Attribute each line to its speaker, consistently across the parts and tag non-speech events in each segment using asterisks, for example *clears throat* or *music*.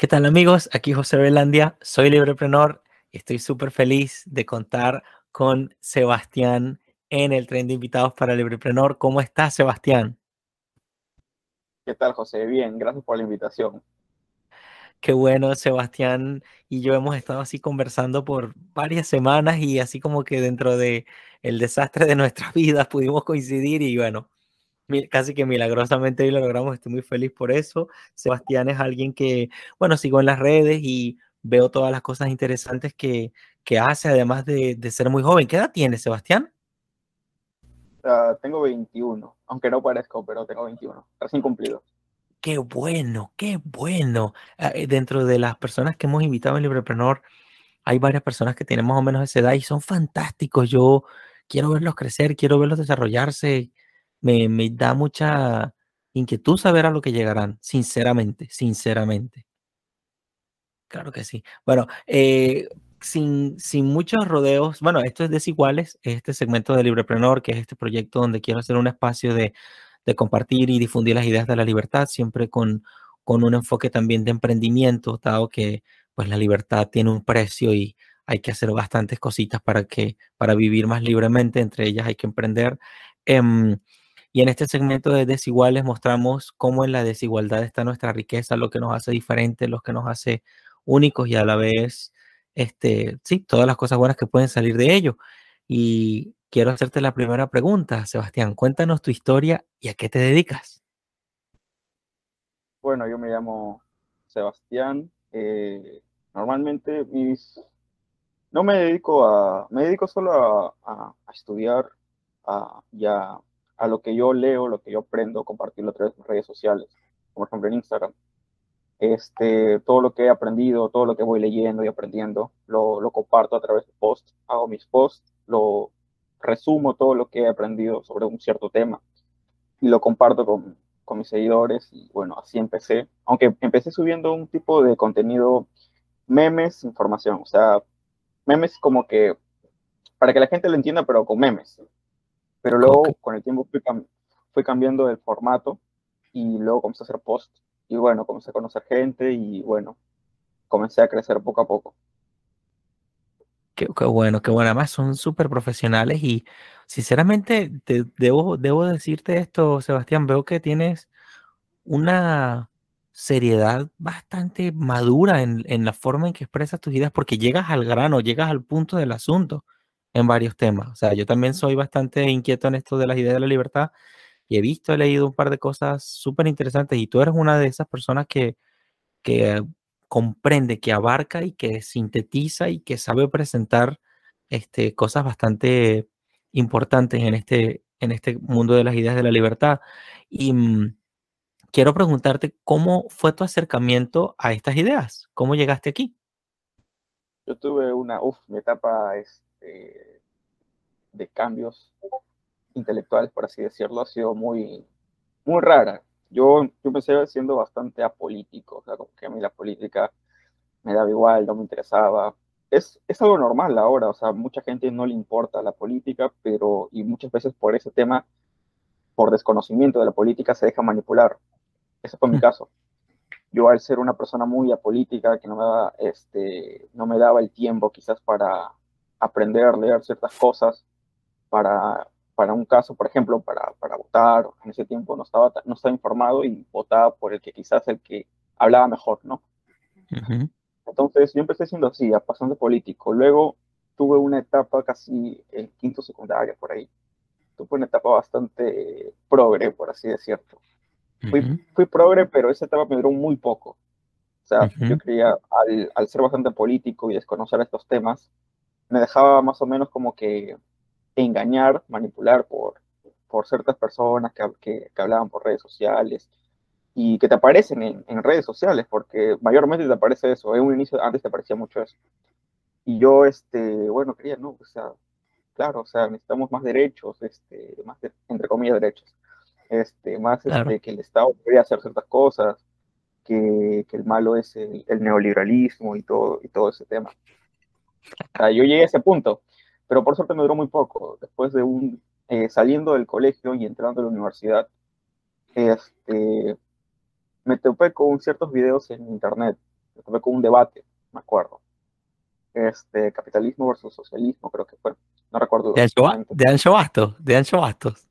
Speaker 1: ¿Qué tal amigos? Aquí José Belandia, soy libreprenor y estoy súper feliz de contar con Sebastián en el tren de invitados para libreprenor. ¿Cómo estás, Sebastián?
Speaker 2: ¿Qué tal, José? Bien, gracias por la invitación.
Speaker 1: Qué bueno, Sebastián y yo hemos estado así conversando por varias semanas y así como que dentro de el desastre de nuestras *laughs* vidas pudimos coincidir y bueno, casi que milagrosamente hoy lo logramos, estoy muy feliz por eso. Sebastián es alguien que, bueno, sigo en las redes y veo todas las cosas interesantes que, que hace, además de, de, ser muy joven. ¿Qué edad tiene, Sebastián?
Speaker 2: Uh, tengo 21, aunque no parezco, pero tengo 21, recién cumplido.
Speaker 1: Qué bueno, qué bueno. Uh, dentro de las personas que hemos invitado en Librepreneur, hay varias personas que tienen más o menos esa edad y son fantásticos. Yo quiero verlos crecer, quiero verlos desarrollarse me, me da mucha inquietud saber a lo que llegarán, sinceramente, sinceramente. Claro que sí. Bueno, eh, sin, sin muchos rodeos, bueno, esto es Desiguales, este segmento de Libreprenor, que es este proyecto donde quiero hacer un espacio de, de compartir y difundir las ideas de la libertad, siempre con, con un enfoque también de emprendimiento, dado que pues la libertad tiene un precio y hay que hacer bastantes cositas para que para vivir más libremente, entre ellas hay que emprender. Em, y en este segmento de desiguales mostramos cómo en la desigualdad está nuestra riqueza, lo que nos hace diferentes, lo que nos hace únicos y a la vez, este, sí, todas las cosas buenas que pueden salir de ello. Y quiero hacerte la primera pregunta, Sebastián. Cuéntanos tu historia y a qué te dedicas.
Speaker 2: Bueno, yo me llamo Sebastián. Eh, normalmente mis... no me dedico a, me dedico solo a, estudiar a, a lo que yo leo, lo que yo aprendo, compartirlo a través de redes sociales, como por ejemplo en Instagram. Este, todo lo que he aprendido, todo lo que voy leyendo y aprendiendo, lo, lo comparto a través de posts, hago mis posts, lo resumo todo lo que he aprendido sobre un cierto tema y lo comparto con, con mis seguidores y bueno, así empecé, aunque empecé subiendo un tipo de contenido, memes, información, o sea, memes como que para que la gente lo entienda, pero con memes, pero luego con el tiempo fui, cambiando el formato y luego comencé a hacer post. Y bueno, comencé a conocer gente y bueno, comencé a crecer poco a poco.
Speaker 1: Qué, bueno, qué bueno. Además son súper profesionales y sinceramente te, debo, debo decirte esto, Sebastián, veo que tienes una seriedad bastante madura en, en, la forma en que expresas tus ideas porque llegas al grano, llegas al punto del asunto en varios temas. O sea, yo también soy bastante inquieto en esto de las ideas de la libertad y he visto, he leído un par de cosas súper interesantes y tú eres una de esas personas que, que comprende, que abarca y que sintetiza y que sabe presentar este, cosas bastante importantes en este, en este mundo de las ideas de la libertad. Y mm, quiero preguntarte cómo fue tu acercamiento a estas ideas, cómo llegaste aquí.
Speaker 2: Yo tuve una, uff, mi etapa es este, de cambios intelectuales, por así decirlo, ha sido muy, muy rara. Yo, yo empecé siendo bastante apolítico, o sea, como que a mí la política me daba igual, no me interesaba. Es, es algo normal ahora, o sea, mucha gente no le importa la política, pero, y muchas veces por ese tema, por desconocimiento de la política, se deja manipular. Ese fue mi caso. Yo al ser una persona muy apolítica, que no me, daba, este, no me daba el tiempo quizás para, aprender, leer ciertas cosas para, para un caso, por ejemplo, para, para votar. En ese tiempo no estaba, no estaba informado y votaba por el que quizás el que hablaba mejor, ¿no? Entonces yo empecé siendo así, a de político. Luego tuve una etapa casi en quinto secundario, por ahí. Tuve una etapa bastante progre, por así decirlo. Fui, fui progre, pero esa etapa me duró muy poco. O sea, yo creía, al, al, ser bastante político y desconocer estos temas, me dejaba más o menos como que engañar, manipular por, por ciertas personas que, que, hablaban por redes sociales y que te aparecen en, en, redes sociales, porque mayormente te aparece eso. En un inicio, antes te aparecía mucho eso. Y yo, este, bueno, quería, no, o sea, claro, o sea, necesitamos más derechos, este, más, entre comillas, derechos, este, más este, que el Estado debería hacer ciertas cosas, que, que el malo es el, el, neoliberalismo y todo, y todo ese tema yo llegué a ese punto, pero por suerte me duró muy poco. Después de un, eh, saliendo del colegio y entrando a la universidad, este, me topé con ciertos videos en internet, me tomé con un debate, me acuerdo. Este, capitalismo versus socialismo, creo que fue. No recuerdo.
Speaker 1: ¿De Ancho, de Ancho Bastos? ¿De Ancho Bastos?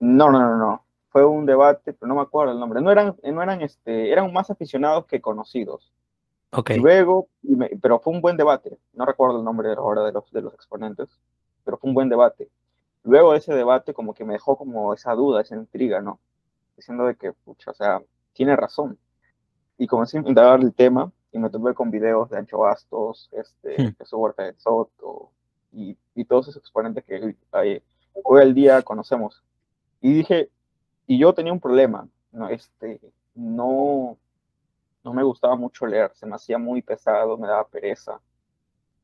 Speaker 2: No, no, no, no. Fue un debate, pero no me acuerdo el nombre. No eran, no eran, este, eran más aficionados que conocidos.
Speaker 1: Okay.
Speaker 2: Luego, pero fue un buen debate. No recuerdo el nombre ahora de los, de los exponentes, pero fue un buen debate. Luego de ese debate, como que me dejó como esa duda, esa intriga, ¿no? Diciendo de que, pucha, o sea, tiene razón. Y comencé a indagar el tema y me topé con videos de Ancho Bastos, este, hmm. Jesús Huerta de Soto y, y, todos esos exponentes que hoy, hoy al día conocemos. Y dije, y yo tenía un problema, ¿no? Este, no, no me gustaba mucho leer, se me hacía muy pesado, me daba pereza.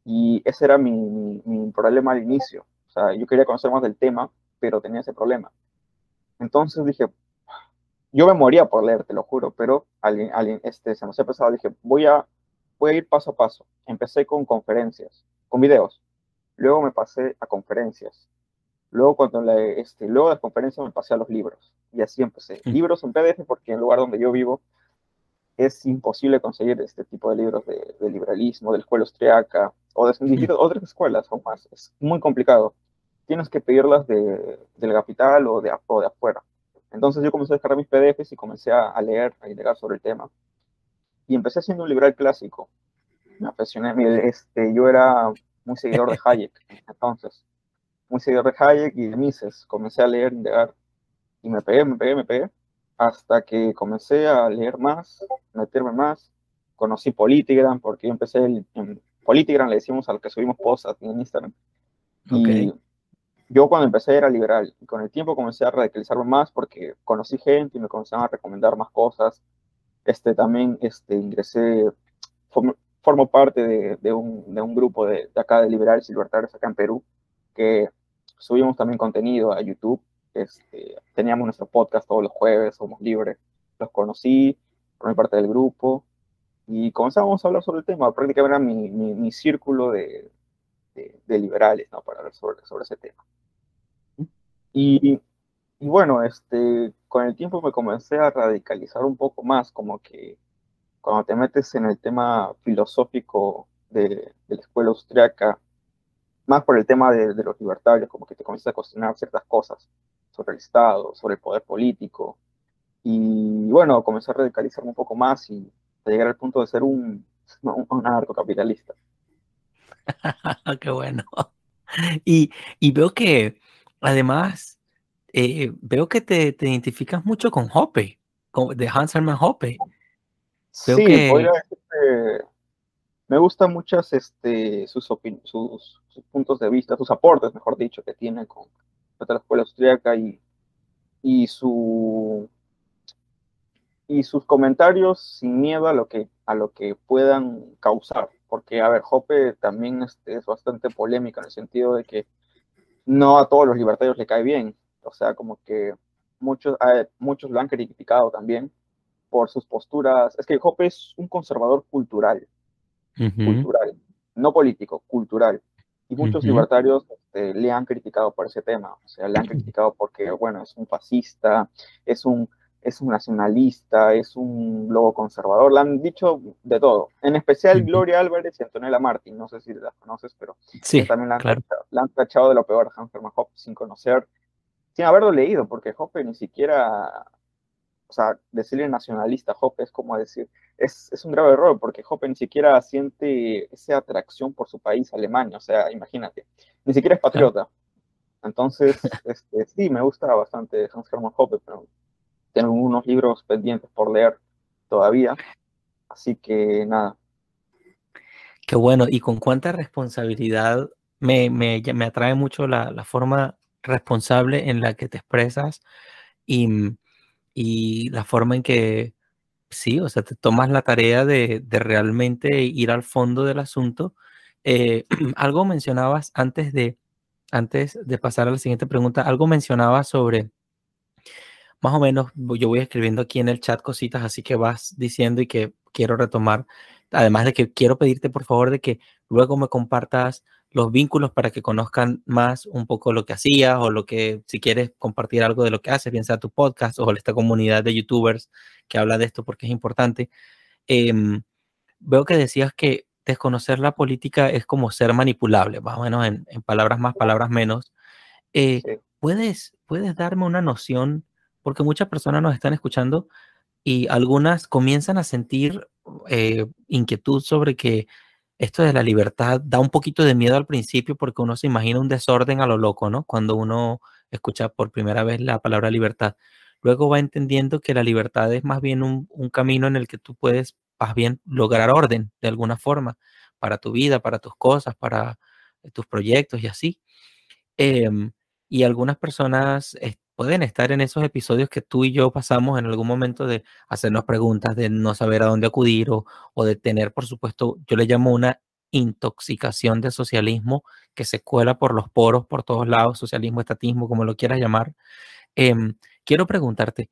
Speaker 2: Y ese era mi, mi, problema al inicio. O sea, yo quería conocer más del tema, pero tenía ese problema. Entonces dije, yo me moría por leer, te lo juro, pero alguien, alguien, este, se me hacía pesado. Dije, voy a, voy a ir paso a paso. Empecé con conferencias, con videos. Luego me pasé a conferencias. Luego, cuando la, este, luego de las conferencias me pasé a los libros. Y así empecé. Libros en PDF, porque en el lugar donde yo vivo es imposible conseguir este tipo de libros de, liberalismo, de la escuela austriaca o de otras escuelas o más. Es muy complicado. Tienes que pedirlas de, del capital o de, de afuera. Entonces yo comencé a descargar mis PDFs y comencé a, leer, a indagar sobre el tema. Y empecé haciendo un liberal clásico. Me apasioné. Este, yo era muy seguidor de Hayek, entonces. Muy seguidor de Hayek y de Mises. Comencé a leer, indagar. Y me pegué, me pegué, me pegué hasta que comencé a leer más, meterme más. Conocí Politigram, porque yo empecé en Politigram, le decimos a los que subimos posts en Instagram. Y yo cuando empecé era liberal, y con el tiempo comencé a radicalizarme más porque conocí gente y me comenzaron a recomendar más cosas. Este, también este, ingresé, formo, parte de, de, un, de, un, grupo de, de acá de liberales y libertarios acá en Perú, que subimos también contenido a YouTube este, teníamos nuestro podcast todos los jueves, somos libres. Los conocí, formé parte del grupo y comenzamos a hablar sobre el tema. Prácticamente era mi, mi, círculo de, de, liberales, ¿no? Para hablar sobre, sobre ese tema. Y, y, bueno, este, con el tiempo me comencé a radicalizar un poco más, como que cuando te metes en el tema filosófico de, de la escuela austriaca, más por el tema de, de, los libertarios, como que te comienzas a cuestionar ciertas cosas sobre el Estado, sobre el poder político. Y bueno, comencé a radicalizarme un poco más y a llegar al punto de ser un, *laughs* un, anarcocapitalista. *laughs*
Speaker 1: Qué bueno. Y, y, veo que además, eh, veo que te, te, identificas mucho con Hoppe, con, de Hans Hermann Hoppe.
Speaker 2: sí, que... me gustan muchas este, sus, sus, sus, puntos de vista, sus aportes, mejor dicho, que tiene con, la escuela austríaca y, y, su, y sus comentarios sin miedo a lo que, a lo que puedan causar. Porque, a ver, Hoppe también este, es bastante polémica en el sentido de que no a todos los libertarios le cae bien. O sea, como que muchos, muchos lo han criticado también por sus posturas. Es que Hoppe es un conservador cultural. Cultural. No político, cultural. Y muchos libertarios este, le han criticado por ese tema. O sea, le han criticado porque, bueno, es un fascista, es un, es un nacionalista, es un lobo conservador. Le han dicho de todo. En especial Gloria Álvarez y Antonella Martín. No sé si las conoces, pero
Speaker 1: sí,
Speaker 2: también la han, tachado, de lo peor a Hans Hermann Hoppe sin conocer, sin haberlo leído, porque Hoppe ni siquiera o sea, decirle nacionalista a Hoppe es como decir, es, es, un grave error, porque Hoppe ni siquiera siente esa atracción por su país, Alemania, o sea, imagínate, ni siquiera es patriota. Entonces, *laughs* este, sí, me gusta bastante Hans Hermann Hoppe, pero tengo unos libros pendientes por leer todavía, así que nada.
Speaker 1: Qué bueno, y con cuánta responsabilidad me, me, me atrae mucho la, la forma responsable en la que te expresas y y la forma en que, sí, o sea, te tomas la tarea de, realmente ir al fondo del asunto. Eh, *clears throat* algo mencionabas antes de, antes de pasar a la siguiente pregunta, algo mencionabas sobre, más o menos, yo voy escribiendo aquí en el chat cositas, así que vas diciendo y que quiero retomar, además de que quiero pedirte por favor de que luego me compartas los vínculos para que conozcan más un poco lo que hacías o lo que, si quieres compartir algo de lo que haces, bien sea tu podcast o esta comunidad de youtubers que habla de esto porque es importante. Em, veo que decías que desconocer la política es como ser manipulable, más o menos en, palabras más, palabras menos. Eh, ¿puedes, ¿Puedes darme una noción? Porque muchas personas nos están escuchando y algunas comienzan a sentir eh, inquietud sobre que esto de la libertad da un poquito de miedo al principio porque uno se imagina un desorden a lo loco, ¿no? Cuando uno escucha por primera vez la palabra libertad. Luego va entendiendo que la libertad es más bien un, camino en el que tú puedes más bien lograr orden de alguna forma para tu vida, para tus cosas, para tus proyectos y así. Em, y algunas personas pueden estar en esos episodios que tú y yo pasamos en algún momento de hacernos preguntas, de no saber a dónde acudir o, de tener, por supuesto, yo le llamo una intoxicación de socialismo que se cuela por los poros, por todos lados, socialismo, estatismo, como lo quieras llamar. Em, quiero preguntarte,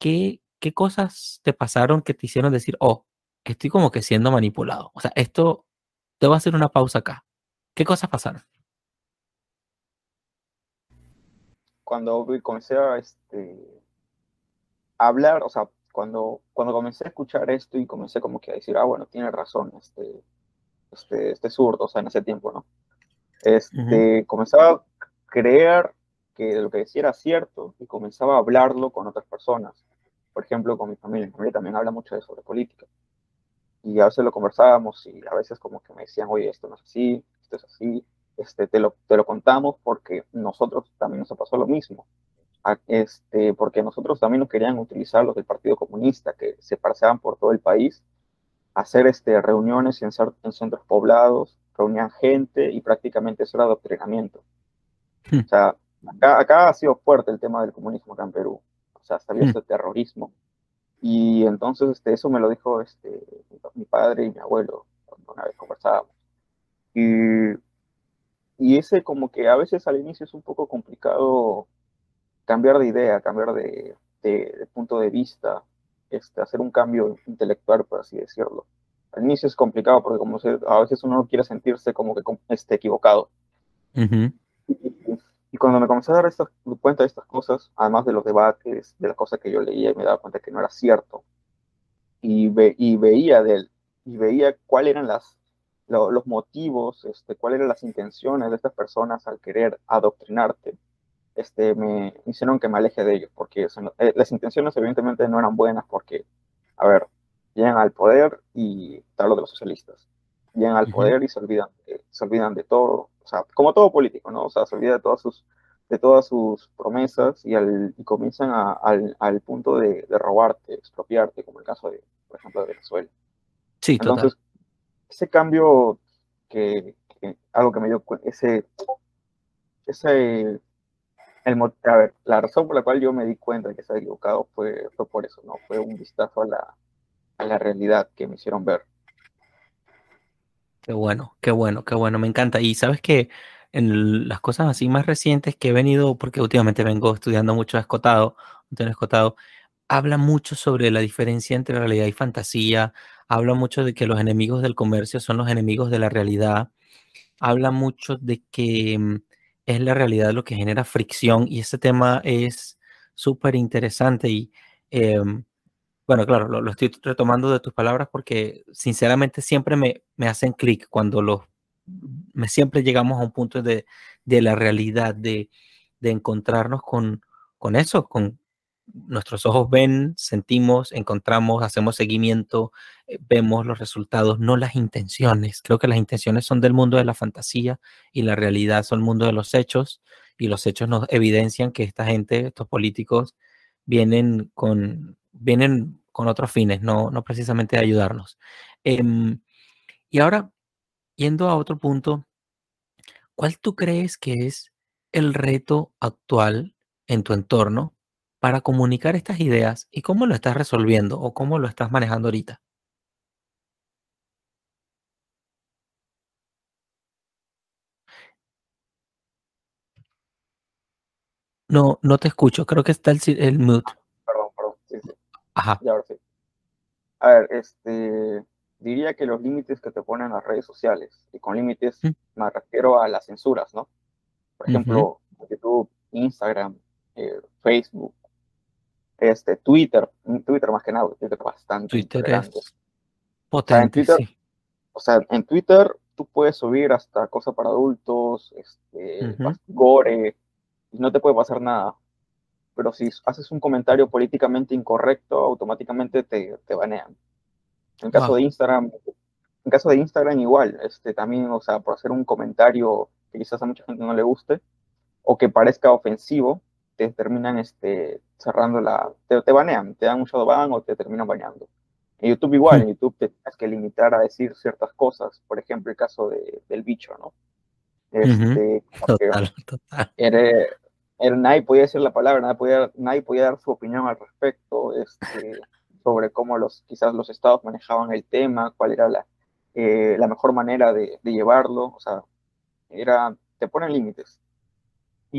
Speaker 1: ¿qué, ¿qué cosas te pasaron que te hicieron decir, oh, estoy como que siendo manipulado? O sea, esto, te voy a hacer una pausa acá. ¿Qué cosas pasaron?
Speaker 2: Cuando comencé a este, hablar, o sea, cuando, cuando comencé a escuchar esto y comencé como que a decir, ah, bueno, tiene razón, este, este, este zurdo, o sea, en ese tiempo, ¿no? Este, Comenzaba a creer que lo que decía era cierto y comenzaba a hablarlo con otras personas. Por ejemplo, con mi familia. Mi familia también habla mucho de sobre política. Y a veces lo conversábamos y a veces como que me decían, oye, esto no es así, esto es así este, te, lo, te lo contamos porque nosotros también nos pasó lo mismo. Este, porque nosotros también nos querían utilizar los del Partido Comunista, que se paseaban por todo el país, hacer este, reuniones en, en centros poblados, reunían gente y prácticamente eso era adoctrinamiento. Hmm. O sea, acá, acá, ha sido fuerte el tema del comunismo acá en Perú. O sea, sabía hmm. ese terrorismo. Y entonces este, eso me lo dijo este, mi padre y mi abuelo cuando una vez conversábamos. Y y ese como que a veces al inicio es un poco complicado cambiar de idea, cambiar de, punto de vista, este, hacer un cambio intelectual, por así decirlo. Al inicio es complicado porque como a veces uno no quiere sentirse como que esté equivocado. y, cuando me comencé a dar cuenta de estas cosas, además de los debates, de las cosas que yo leía y me daba cuenta que no era cierto, y, y veía de él, y veía cuáles eran las los motivos, este, cuáles eran las intenciones de estas personas al querer adoctrinarte, este, me, hicieron que me aleje de ellos, porque eh, las intenciones evidentemente no eran buenas porque, a ver, llegan al poder y tal lo de los socialistas, llegan al poder y se olvidan, se olvidan de todo, o sea, como todo político, ¿no? O sea, se olvida de todas sus, de todas sus promesas y, al, y comienzan al, al, punto de, de, robarte, expropiarte, como el caso de, por ejemplo, de Venezuela.
Speaker 1: Sí, Entonces,
Speaker 2: ese cambio que, algo que me dio ese, ese, el, a ver, la razón por la cual yo me di cuenta de que estaba equivocado fue, fue por eso, ¿no? Fue un vistazo a la, a la realidad que me hicieron ver.
Speaker 1: Qué bueno, qué bueno, qué bueno, me encanta. Y sabes que en las cosas así más recientes que he venido, porque últimamente vengo estudiando mucho Escotado, Antonio Escotado, habla mucho sobre la diferencia entre realidad y fantasía, habla mucho de que los enemigos del comercio son los enemigos de la realidad, habla mucho de que mm, es la realidad lo que genera fricción y ese tema es súper interesante y em, bueno, claro, lo, estoy retomando de tus palabras porque sinceramente siempre me, me hacen clic cuando los, me siempre llegamos a un punto de, de la realidad, de, de encontrarnos con, con eso, con, nuestros ojos ven, sentimos, encontramos, hacemos seguimiento, eh, vemos los resultados, no las intenciones. Creo que las intenciones son del mundo de la fantasía y la realidad son el mundo de los hechos y los hechos nos evidencian que esta gente, estos políticos, vienen con, vienen con otros fines, no, no precisamente a ayudarnos. Em, y ahora, yendo a otro punto, ¿cuál tú crees que es el reto actual en tu entorno para comunicar estas ideas y cómo lo estás resolviendo o cómo lo estás manejando ahorita. No, no te escucho. Creo que está el, el mute.
Speaker 2: Perdón, perdón. Sí, sí.
Speaker 1: Ajá.
Speaker 2: Ya, ahora sí. A ver, este, diría que los límites que te ponen las redes sociales, y con límites mm. me refiero a las censuras, ¿no? Por ejemplo, YouTube, Instagram, eh, Facebook, este, Twitter, Twitter más que nada, Twitter bastante
Speaker 1: Twitter es Potente,
Speaker 2: o sea, en Twitter,
Speaker 1: sí.
Speaker 2: O sea, en Twitter tú puedes subir hasta cosas para adultos, este,
Speaker 1: Ujú.
Speaker 2: gore, y no te puede pasar nada. Pero si haces un comentario políticamente incorrecto, automáticamente te, te banean. En caso
Speaker 1: Wow.
Speaker 2: de Instagram, en caso de Instagram igual, este, también, o sea, por hacer un comentario que quizás a mucha gente no le guste, o que parezca ofensivo, te terminan este, cerrando la, te, te banean, te dan un shadow ban o te terminan baneando. En YouTube igual, en YouTube te tienes que limitar a decir ciertas cosas, por ejemplo, el caso de, del bicho, ¿no? Este, como que
Speaker 1: Total, total.
Speaker 2: era, era, nadie podía decir la palabra, nadie podía, nadie podía dar su opinión al respecto, este, *laughs* sobre cómo los, quizás los estados manejaban el tema, cuál era la, eh, la mejor manera de, de llevarlo, o sea, era, te ponen límites.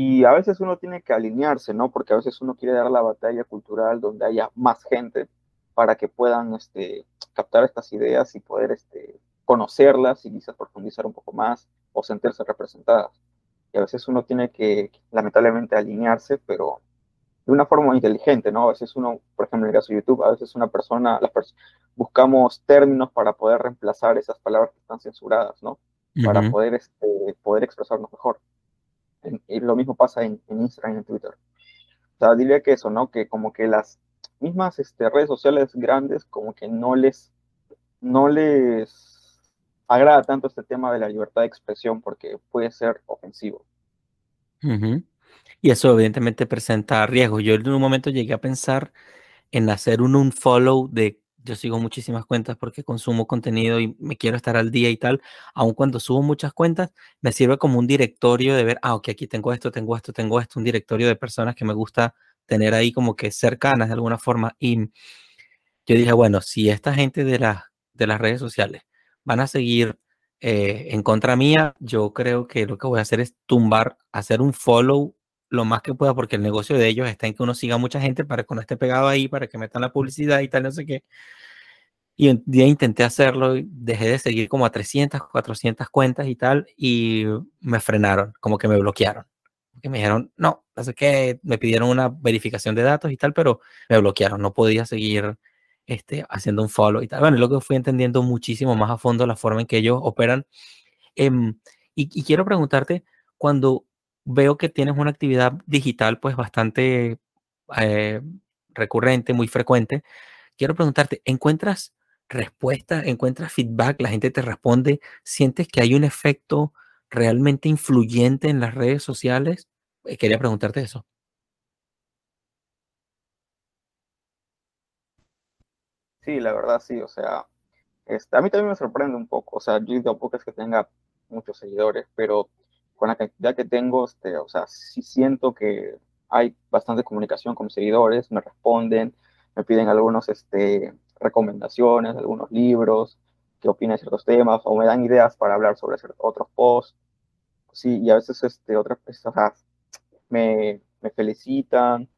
Speaker 2: Y a veces uno tiene que alinearse, ¿no? Porque a veces uno quiere dar la batalla cultural donde haya más gente para que puedan este, captar estas ideas y poder este, conocerlas y quizás profundizar un poco más o sentirse representadas. Y a veces uno tiene que, lamentablemente, alinearse, pero de una forma inteligente, ¿no? A veces uno, por ejemplo, en el caso de YouTube, a veces una persona, las pers buscamos términos para poder reemplazar esas palabras que están censuradas, ¿no? Uh -huh. Para poder, este, poder expresarnos mejor. Y lo mismo pasa en, en Instagram y en Twitter. O sea, diría que eso, ¿no? Que como que las mismas este, redes sociales grandes como que no les, no les agrada tanto este tema de la libertad de expresión porque puede ser ofensivo.
Speaker 1: Y eso evidentemente presenta riesgos. Yo en un momento llegué a pensar en hacer un unfollow de, yo sigo muchísimas cuentas porque consumo contenido y me quiero estar al día y tal, aun cuando subo muchas cuentas, me sirve como un directorio de ver, ah, ok, aquí tengo esto, tengo esto, tengo esto, un directorio de personas que me gusta tener ahí como que cercanas de alguna forma. Y yo dije, bueno, si esta gente de, la, de las redes sociales van a seguir eh, en contra mía, yo creo que lo que voy a hacer es tumbar, hacer un follow lo más que pueda, porque el negocio de ellos está en que uno siga a mucha gente para que uno esté pegado ahí, para que metan la publicidad y tal, no sé qué. Y un día intenté hacerlo, dejé de seguir como a 300, 400 cuentas y tal, y me frenaron, como que me bloquearon. Que me dijeron, no, sé qué, me pidieron una verificación de datos y tal, pero me bloquearon, no podía seguir este, haciendo un follow y tal. Bueno, lo que fui entendiendo muchísimo más a fondo la forma en que ellos operan. Y, y quiero preguntarte, cuando veo que tienes una actividad digital pues bastante eh, recurrente, muy frecuente. Quiero preguntarte, ¿encuentras respuesta, encuentras feedback, la gente te responde? ¿Sientes que hay un efecto realmente influyente en las redes sociales? Eh, quería preguntarte eso.
Speaker 2: Sí, la verdad sí, o sea, este, a mí también me sorprende un poco, o sea, yo tampoco es que tenga muchos seguidores, pero con la cantidad que tengo, este, o sea, sí siento que hay bastante comunicación con mis seguidores, me responden, me piden algunos, este, recomendaciones, algunos libros, qué opinan ciertos temas, o me dan ideas para hablar sobre otros posts. Sí, y a veces, este, otras personas me, me felicitan,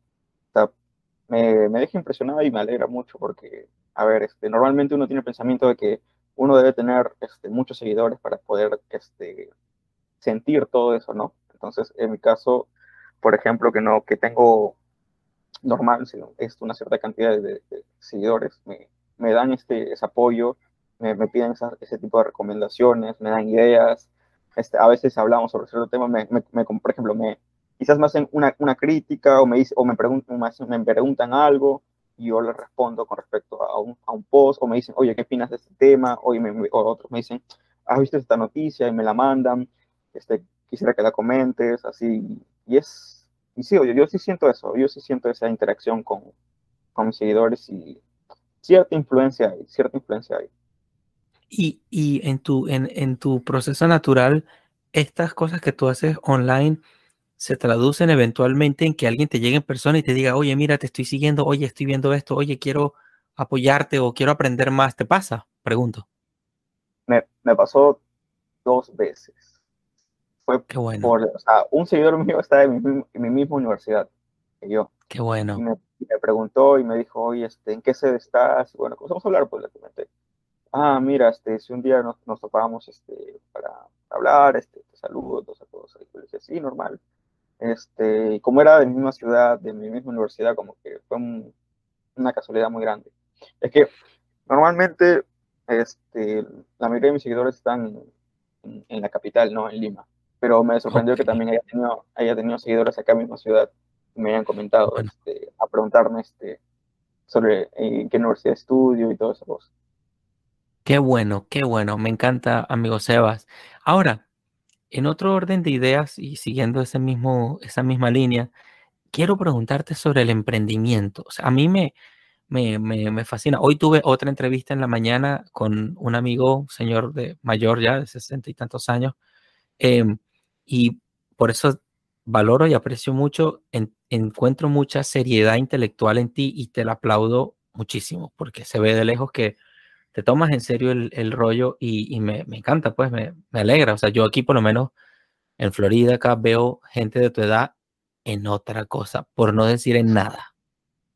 Speaker 2: me, me deja impresionado y me alegra mucho porque, a ver, este, normalmente uno tiene el pensamiento de que uno debe tener este, muchos seguidores para poder este, sentir todo eso, ¿no? Entonces, en mi caso, por ejemplo, que no, que tengo normal, sino es una cierta cantidad de, de seguidores, me, me, dan este ese apoyo, me, me piden esa, ese tipo de recomendaciones, me dan ideas, este, a veces hablamos sobre cierto tema, me, me, por ejemplo, me, quizás me hacen una, una crítica o me, dice, o me, preguntan, me, hacen, me preguntan algo y yo les respondo con respecto a un, a un post o me dicen, oye, ¿qué opinas de este tema? O, o otros me dicen, ¿has visto esta noticia? Y me la mandan este, quisiera que la comentes, así, y es, y sí, yo, yo sí siento eso, yo sí siento esa interacción con, con mis seguidores y cierta influencia hay, cierta influencia hay.
Speaker 1: Y, y en, tu, en, en tu proceso natural, estas cosas que tú haces online se traducen eventualmente en que alguien te llegue en persona y te diga, oye, mira, te estoy siguiendo, oye, estoy viendo esto, oye, quiero apoyarte o quiero aprender más. ¿Te pasa? Pregunto.
Speaker 2: Me, me pasó dos veces fue
Speaker 1: Qué bueno.
Speaker 2: por, o sea, un seguidor mío está en mi, en mi misma universidad que yo.
Speaker 1: Qué bueno.
Speaker 2: Y me, me, preguntó y me dijo, oye, este, ¿en qué sede estás? Y bueno, comenzamos a hablar, pues le comenté. Ah, mira, este, si un día nos, nos topamos este, para hablar, este, te saludo, a todos. Y le dije, sí, normal. Este, y como era de mi misma ciudad, de mi misma universidad, como que fue un, una casualidad muy grande. Es que normalmente este, la mayoría de mis seguidores están en, la capital, ¿no? En Lima. Pero me sorprendió que también haya tenido, haya tenido seguidores acá en mi misma ciudad me hayan comentado, este, a preguntarme este, sobre en qué universidad estudio y todo eso.
Speaker 1: Qué bueno, qué bueno. Me encanta, amigo Sebas. Ahora, en otro orden de ideas y siguiendo ese mismo, esa misma línea, quiero preguntarte sobre el emprendimiento. O sea, a mí me, me, me, fascina. Hoy tuve otra entrevista en la mañana con un amigo, señor de mayor ya, de sesenta y tantos años, em, y por eso valoro y aprecio mucho, encuentro mucha seriedad intelectual en ti y te la aplaudo muchísimo, porque se ve de lejos que te tomas en serio el, rollo y, me, encanta, pues me, me, alegra. O sea, yo aquí por lo menos en Florida acá veo gente de tu edad en otra cosa, por no decir en nada,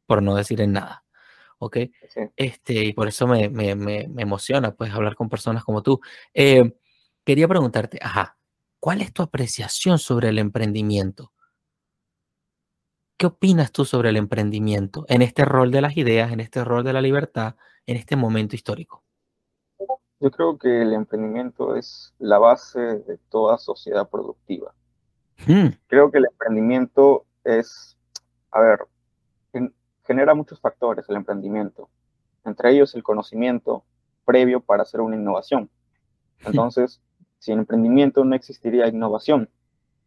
Speaker 1: por no decir en nada. ¿Ok? Este, y por eso me, me, me, emociona, pues, hablar con personas como tú. Eh, quería preguntarte, ajá, ¿cuál es tu apreciación sobre el emprendimiento? ¿Qué opinas tú sobre el emprendimiento en este rol de las ideas, en este rol de la libertad, en este momento histórico?
Speaker 2: Yo creo que el emprendimiento es la base de toda sociedad productiva. Hmm. Creo que el emprendimiento es, a ver, genera muchos factores el emprendimiento, entre ellos el conocimiento previo para hacer una innovación. Entonces, sin emprendimiento no existiría innovación.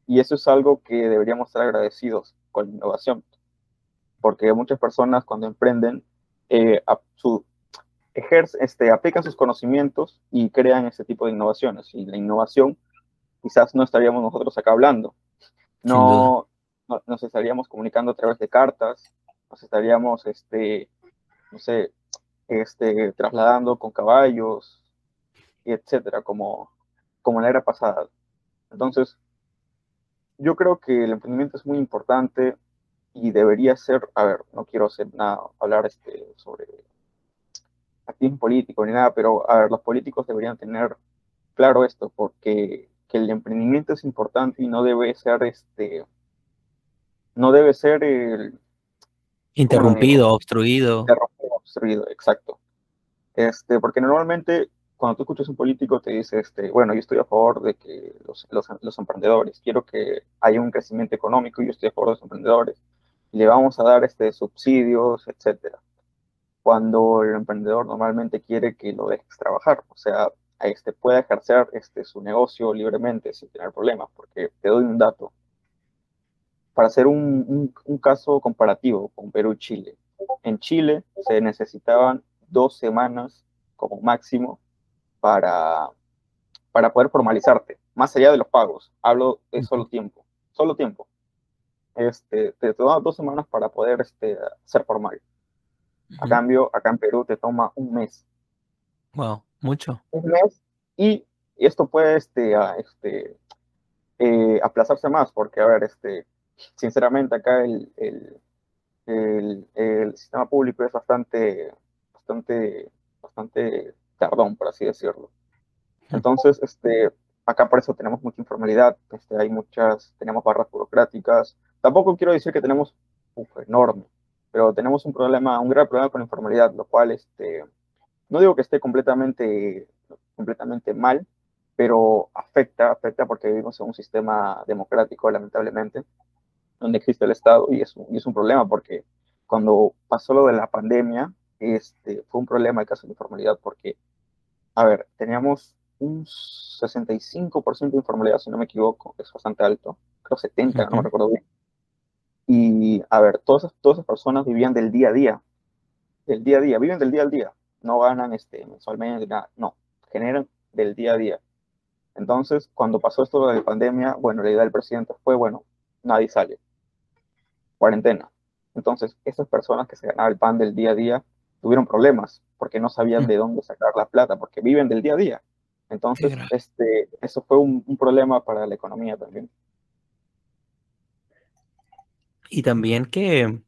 Speaker 2: Y eso es algo que deberíamos estar agradecidos con la innovación. Porque muchas personas cuando emprenden, eh, su, este, aplican sus conocimientos y crean ese tipo de innovaciones. Y la innovación, quizás no estaríamos nosotros acá hablando. No, nos estaríamos comunicando a través de cartas, nos estaríamos, este, no sé, este, trasladando con caballos, etcétera, como, como en la era pasada. Entonces, yo creo que el emprendimiento es muy importante y debería ser, a ver, no quiero hacer nada, hablar este, sobre activismo político ni nada, pero a ver, los políticos deberían tener claro esto, porque que el emprendimiento es importante y no debe ser este, no debe ser el...
Speaker 1: Interrumpido, obstruido.
Speaker 2: Interrumpido, obstruido, exacto. Este, porque normalmente cuando tú escuchas a un político te dice, este, bueno, yo estoy a favor de que los, los, los, emprendedores, quiero que haya un crecimiento económico, yo estoy a favor de los emprendedores, y le vamos a dar este, subsidios, etcétera cuando el emprendedor normalmente quiere que lo dejes trabajar, o sea, este, pueda ejercer este, su negocio libremente sin tener problemas, porque te doy un dato. Para hacer un, un, caso comparativo con Perú y Chile, en Chile se necesitaban dos semanas como máximo para, para poder formalizarte, más allá de los pagos. Hablo de solo tiempo, solo tiempo. Este, te toman dos semanas para poder este, ser formal. A cambio, acá en Perú te toma un mes.
Speaker 1: Wow, mucho.
Speaker 2: Un mes y, esto puede este, este, eh, aplazarse más porque, a ver, este, sinceramente acá el, el, el, sistema público es bastante, bastante, bastante tardón, por así decirlo. Entonces, este, acá por eso tenemos mucha informalidad, este, hay muchas, tenemos barras burocráticas. Tampoco quiero decir que tenemos uf, enorme, pero tenemos un problema, un gran problema con la informalidad, lo cual, este, no digo que esté completamente, completamente mal, pero afecta, afecta porque vivimos en un sistema democrático, lamentablemente, donde existe el Estado y es un, y es un problema porque cuando pasó lo de la pandemia, este, fue un problema el caso de informalidad porque, a ver, teníamos un 65% de informalidad, si no me equivoco, es bastante alto, creo 70, no me recuerdo bien. Y, a ver, todas, todas esas personas vivían del día a día, del día a día, viven del día al día, no ganan este, mensualmente, nada, no, generan del día a día. Entonces, cuando pasó esto de la pandemia, bueno, la idea del presidente fue, bueno, nadie sale, cuarentena. Entonces, esas personas que se ganaban el pan del día a día tuvieron problemas porque no sabían mm. de dónde sacar la plata, porque viven del día a día. Entonces, este, eso fue un, un problema para la economía también.
Speaker 1: Y también que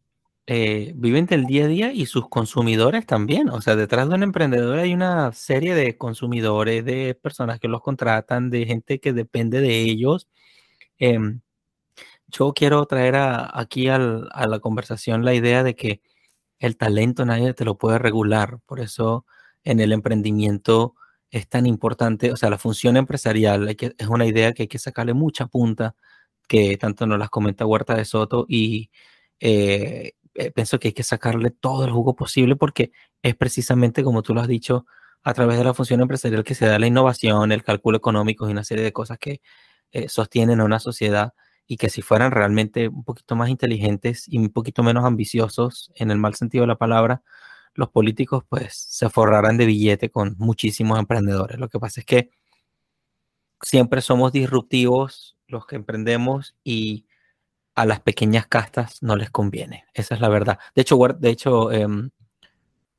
Speaker 1: eh, viven del día a día y sus consumidores también. O sea, detrás de un emprendedor hay una serie de consumidores, de personas que los contratan, de gente que depende de ellos. Em, yo quiero traer aquí a la conversación la idea de que el talento nadie te lo puede regular. Por eso en el emprendimiento es tan importante, o sea, la función empresarial es una idea que hay que sacarle mucha punta, que tanto nos las comenta Huerta de Soto y eh, eh, pienso que hay que sacarle todo el jugo posible porque es precisamente como tú lo has dicho, a través de la función empresarial que se da la innovación, el cálculo económico y una serie de cosas que eh, sostienen a una sociedad y que si fueran realmente un poquito más inteligentes y un poquito menos ambiciosos en el mal sentido de la palabra, los políticos pues se forrarán de billete con muchísimos emprendedores. Lo que pasa es que siempre somos disruptivos los que emprendemos y a las pequeñas castas no les conviene. Esa es la verdad. De hecho, de hecho em,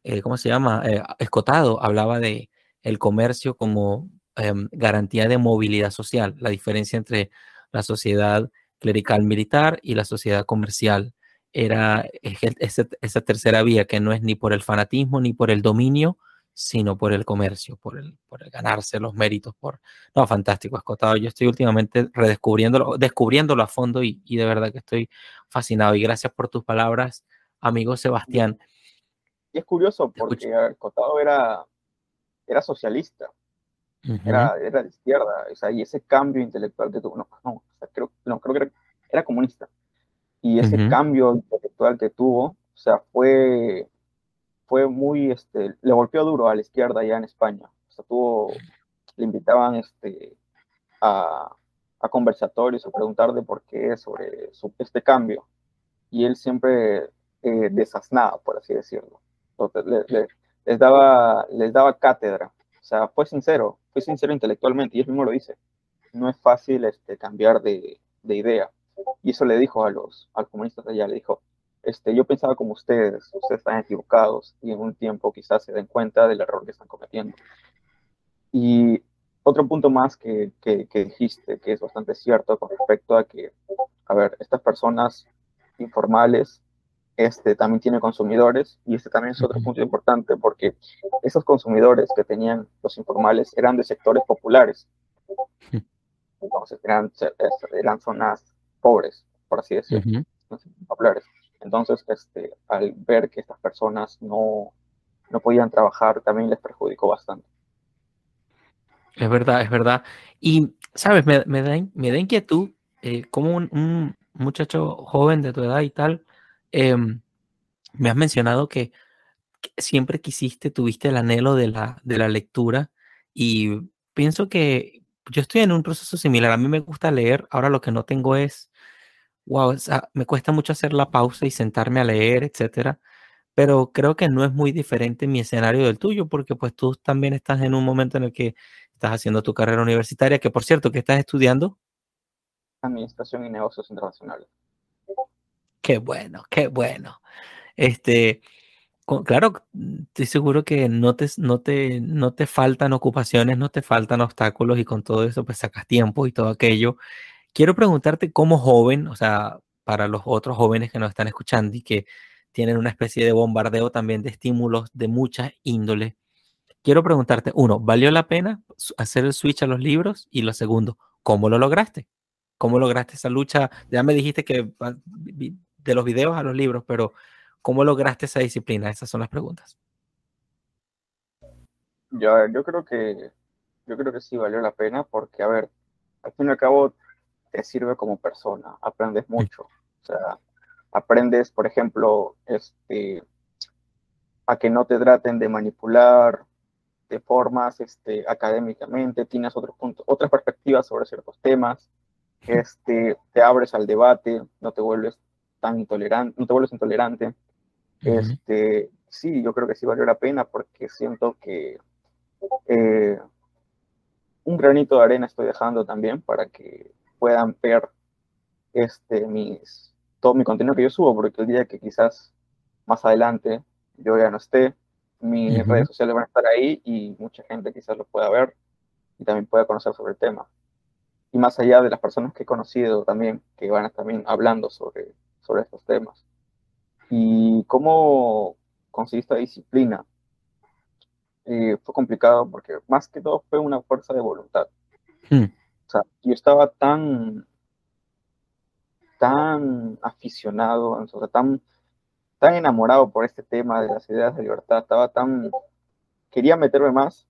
Speaker 1: eh, ¿cómo se llama? Eh, Escotado hablaba de el comercio como em, garantía de movilidad social, la diferencia entre la sociedad clerical militar y la sociedad comercial era esa tercera vía que no es ni por el fanatismo ni por el dominio, sino por el comercio, por el, por ganarse los méritos. Por... No, fantástico, Escotado. Yo estoy últimamente redescubriéndolo, descubriéndolo a fondo y, de verdad que estoy fascinado. Y gracias por tus palabras, amigo Sebastián.
Speaker 2: Y es curioso porque Escotado era, era socialista, era, era, de izquierda, o sea, y ese cambio intelectual que tuvo, no, no, creo, no, creo que era, era comunista y ese cambio intelectual que tuvo, o sea, fue, fue muy, este, le golpeó duro a la izquierda allá en España. O sea, tuvo, le invitaban este, a, a conversatorios a preguntar de por qué sobre este cambio. Y él siempre eh, desasnaba, por así decirlo. les, daba, les daba cátedra. Sea, fue sincero, fue sincero intelectualmente, y él mismo lo dice. No es fácil este, cambiar de, de idea. Y eso le dijo a los, a comunistas allá, le dijo, este, yo pensaba como ustedes, ustedes están equivocados y en un tiempo quizás se den cuenta del error que están cometiendo. Y otro punto más que, que, dijiste, que es bastante cierto con respecto a que, a ver, estas personas informales este, también tienen consumidores y este también es otro punto importante porque esos consumidores que tenían los informales eran de sectores populares. Entonces eran, eran zonas pobres, por así decirlo, populares. Entonces, este, al ver que estas personas no, no podían trabajar, también les perjudicó bastante.
Speaker 1: Es verdad, es verdad. Y, ¿sabes? Me, me, da, me da inquietud eh, como un, muchacho joven de tu edad y tal, em, me has mencionado que, siempre quisiste, tuviste el anhelo de la, de la lectura y pienso que yo estoy en un proceso similar. A mí me gusta leer, ahora lo que no tengo es wow, me cuesta mucho hacer la pausa y sentarme a leer, etcétera. Pero creo que no es muy diferente mi escenario del tuyo, porque pues tú también estás en un momento en el que estás haciendo tu carrera universitaria, que por cierto, que estás estudiando?
Speaker 2: Administración y negocios internacionales.
Speaker 1: Qué bueno, qué bueno. Este, claro, estoy seguro que no te, no, te, no te faltan ocupaciones, no te faltan obstáculos y con todo eso pues sacas tiempo y todo aquello. Quiero preguntarte como joven, o sea, para los otros jóvenes que nos están escuchando y que tienen una especie de bombardeo también de estímulos de mucha índole. Quiero preguntarte, uno, ¿valió la pena hacer el switch a los libros? Y lo segundo, ¿cómo lo lograste? ¿Cómo lograste esa lucha? Ya me dijiste que de los videos a los libros, pero ¿cómo lograste esa disciplina? Esas son las preguntas.
Speaker 2: Yo, yo creo que yo creo que sí valió la pena porque, a ver, al fin y al cabo te sirve como persona, aprendes mucho. O sea, aprendes, por ejemplo, este, a que no te traten de manipular de formas este, académicamente, tienes otros puntos, otras perspectivas sobre ciertos temas, este, te abres al debate, no te vuelves tan intolerante, no te vuelves intolerante. Este, sí, yo creo que sí valió la pena porque siento que eh, un granito de arena estoy dejando también para que puedan ver este, mis, todo mi contenido que yo subo, porque el día que quizás más adelante yo ya no esté, mis redes sociales van a estar ahí y mucha gente quizás lo pueda ver y también pueda conocer sobre el tema. Y más allá de las personas que he conocido también, que van a estar también hablando sobre, sobre estos temas. Y cómo conseguí esta disciplina. Eh, fue complicado porque más que todo fue una fuerza de voluntad. Hmm. O sea, yo estaba tan, tan aficionado, o sea, tan, tan enamorado por este tema de las ideas de libertad, estaba tan, quería meterme más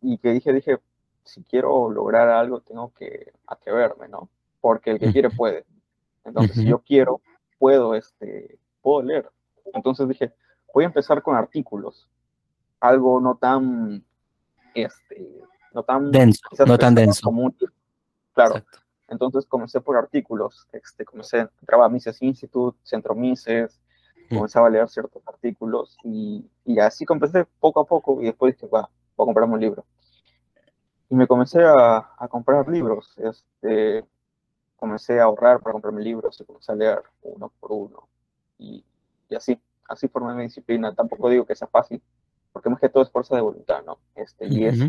Speaker 2: y que dije, dije, si quiero lograr algo, tengo que atreverme, ¿no? Porque el que quiere puede. Entonces, si yo quiero, puedo, este, puedo leer. Entonces dije, voy a empezar con artículos, algo no tan, este, no tan
Speaker 1: denso, no tan denso.
Speaker 2: claro. Entonces comencé por artículos, este, comencé, entraba a Mises Institute, Centro Mises, comenzaba a leer ciertos artículos y, y así comencé poco a poco y después dije, va, voy a comprarme un libro. Y me comencé a, a comprar libros, este, comencé a ahorrar para comprarme libros y comencé a leer uno por uno. Y, y así, así formé mi disciplina. Tampoco digo que sea fácil, porque más que todo es fuerza de voluntad, ¿no? Este, y es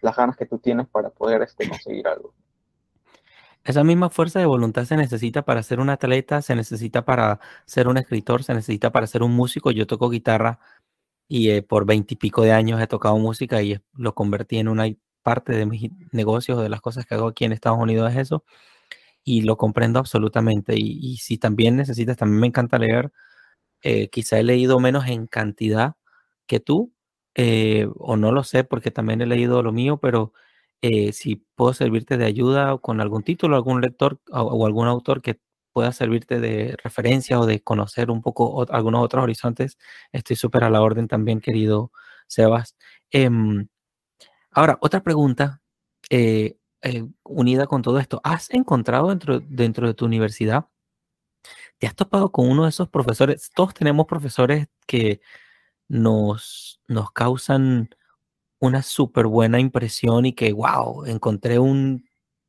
Speaker 2: las ganas que tú tienes para poder este, conseguir algo.
Speaker 1: Esa misma fuerza de voluntad se necesita para ser un atleta, se necesita para ser un escritor, se necesita para ser un músico. Yo toco guitarra y eh, por veintipico de años he tocado música y lo convertí en una parte de mis negocios, de las cosas que hago aquí en Estados Unidos es eso. Y lo comprendo absolutamente. Y, si también necesitas, también me encanta leer. Eh, quizá he leído menos en cantidad que tú, eh, o no lo sé porque también he leído lo mío, pero eh, si puedo servirte de ayuda con algún título, algún lector o, algún autor que pueda servirte de referencia o de conocer un poco algunos otros horizontes, estoy súper a la orden también, querido Sebas. Em, ahora, otra pregunta eh, eh, unida con todo esto. ¿Has encontrado dentro, dentro de tu universidad, te has topado con uno de esos profesores? Todos tenemos profesores que nos, nos causan una súper buena impresión y que, wow, encontré un,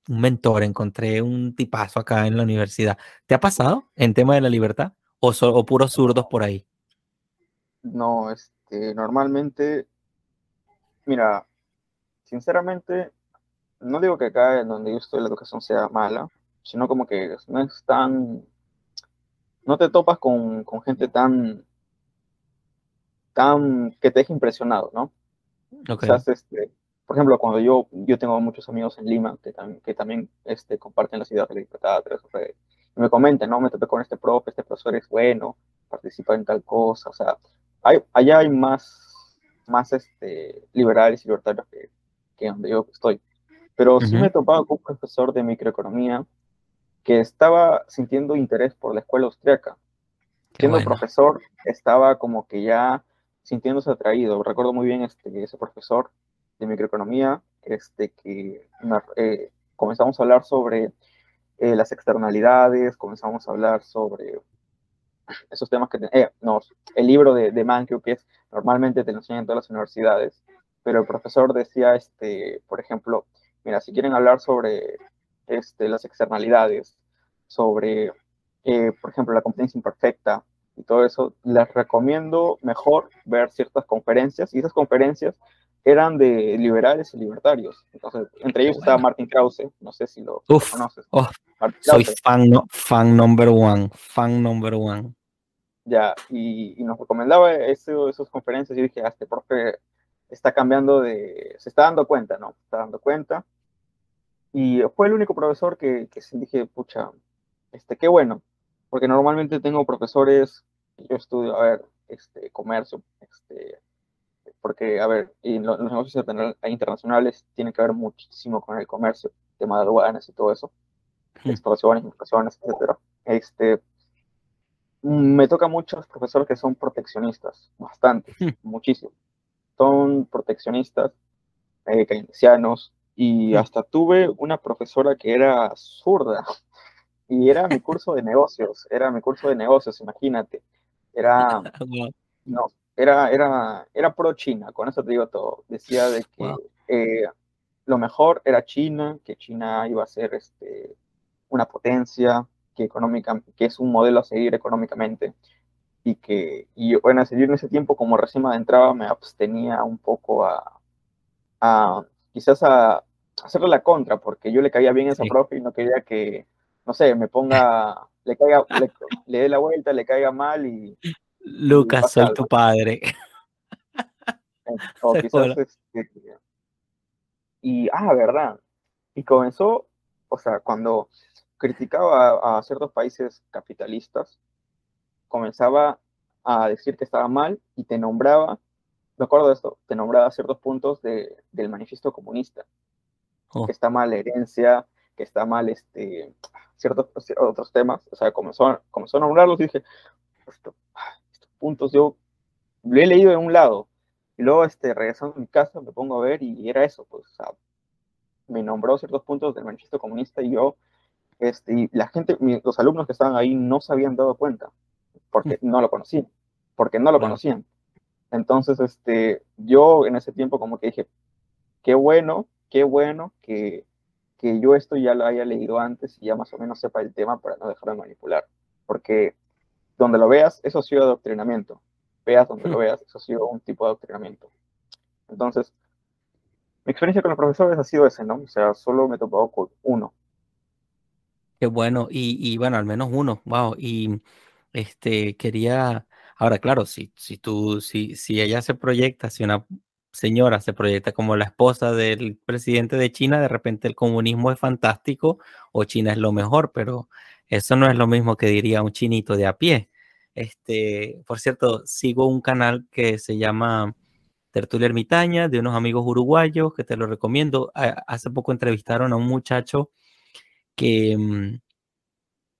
Speaker 1: mentor, encontré un tipazo acá en la universidad. ¿Te ha pasado en tema de la libertad o, o puros zurdos por ahí?
Speaker 2: No, este, normalmente, mira, sinceramente, no digo que acá en donde yo estoy la educación sea mala, sino como que no es tan, no te topas con, con gente tan, tan, que te deje impresionado, ¿no? este, por ejemplo, cuando yo, yo tengo muchos amigos en Lima que, que también este, comparten la ciudad de la libertad, y me comentan, ¿no? Me topé con este profe, este profesor es bueno, participa en tal cosa, o sea, hay, allá hay más, más este, liberales y libertarios que, que donde yo estoy. Pero sí me he topado con un profesor de microeconomía que estaba sintiendo interés por la escuela austriaca. Siendo profesor, estaba como que ya sintiéndose atraído. Recuerdo muy bien este, ese profesor de microeconomía, este, que eh, comenzamos a hablar sobre eh, las externalidades, comenzamos a hablar sobre esos temas que... Eh, no, el libro de, de Mankiw, que es normalmente te lo enseñan en todas las universidades, pero el profesor decía, este, por ejemplo, mira, si quieren hablar sobre este, las externalidades, sobre, eh, por ejemplo, la competencia imperfecta, y todo eso, les recomiendo mejor ver ciertas conferencias y esas conferencias eran de liberales y libertarios. Entonces, entre ellos estaba Martin Krause, no sé si lo conoces.
Speaker 1: Oh, soy fan, no, fan number one, fan number one.
Speaker 2: Ya, y, nos recomendaba eso, esas conferencias y dije, ah, este profe está cambiando de, se está dando cuenta, ¿no? Está dando cuenta. Y fue el único profesor que, que dije, pucha, este, qué bueno, porque normalmente tengo profesores, yo estudio, a ver, este, comercio, este, porque, a ver, y los, negocios internacionales tienen que ver muchísimo con el comercio, tema de aduanas y todo eso, hmm. exportaciones, importaciones, etcétera. Este, me toca muchos profesores que son proteccionistas, bastante, muchísimo. Son proteccionistas, eh, keynesianos, y hasta tuve una profesora que era zurda, *laughs* y era mi curso de negocios, era mi curso de negocios, imagínate. Era, *laughs* no, era, era, era pro China, con eso te digo todo. Decía de que eh, lo mejor era China, que China iba a ser este, una potencia, que, económica, que es un modelo a seguir económicamente. Y que, y bueno, a seguir en ese tiempo, como recién entraba, me abstenía un poco a, a quizás a, hacerle la contra, porque yo le caía bien a esa profe y no quería que, no sé, me ponga, *laughs* le caiga, le, dé la vuelta, le caiga mal y...
Speaker 1: Lucas, soy tu padre. *laughs*
Speaker 2: O quizás, este, y, ah, verdad. Y comenzó, o sea, cuando criticaba a, ciertos países capitalistas, comenzaba a decir que estaba mal y te nombraba me acuerdo de esto, te nombraba ciertos puntos de, del manifiesto comunista,
Speaker 1: Oh.
Speaker 2: que está mal la herencia, que está mal este, ciertos otros temas, o sea, comenzó, comenzó a nombrarlos y dije, esto, estos puntos yo lo he leído en un lado, y luego este, regresando a mi casa me pongo a ver y era eso, pues, o sea, me nombró ciertos puntos del manifiesto comunista y yo, este, y la gente, los alumnos que estaban ahí no se habían dado cuenta, porque no lo conocían, porque no lo conocían. Entonces, este, yo en ese tiempo como que dije, qué bueno, qué bueno que, que yo esto ya lo haya leído antes y ya más o menos sepa el tema para no dejarme manipular. Porque donde lo veas, eso ha sido adoctrinamiento. Veas donde lo veas, eso ha sido un tipo de adoctrinamiento. Entonces, mi experiencia con los profesores ha sido ese, ¿no? O sea, solo me he topado con uno.
Speaker 1: Qué bueno, y, y bueno, al menos uno, wow. Y este quería, ahora claro, si, si tú, si, si ella se proyecta, si una señora se proyecta como la esposa del presidente de China, de repente el comunismo es fantástico o China es lo mejor, pero eso no es lo mismo que diría un chinito de a pie. Este, por cierto, sigo un canal que se llama Tertulia Ermitaña, de unos amigos uruguayos, que te lo recomiendo. Hace poco entrevistaron a un muchacho que mm,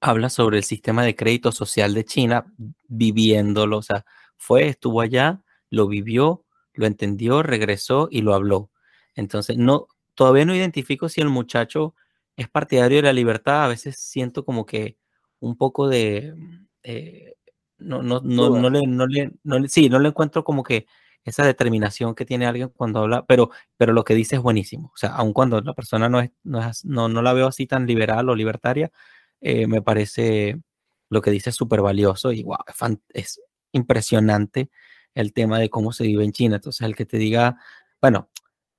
Speaker 1: habla sobre el sistema de crédito social de China, viviéndolo, o sea, fue, estuvo allá, lo vivió, lo entendió, regresó y lo habló. Entonces, no, todavía no identifico si el muchacho es partidario de la libertad, a veces siento como que un poco de, mm, eh, no, no, no, no le, no le, no le- sí, no le encuentro como que esa determinación que tiene alguien cuando habla, pero, pero lo que dice es buenísimo. O sea, aun cuando la persona no es, no es, no, no la veo así tan liberal o libertaria, eh, me parece lo que dice súper valioso y es, impresionante el tema de cómo se vive en China. Entonces, el que te diga, bueno,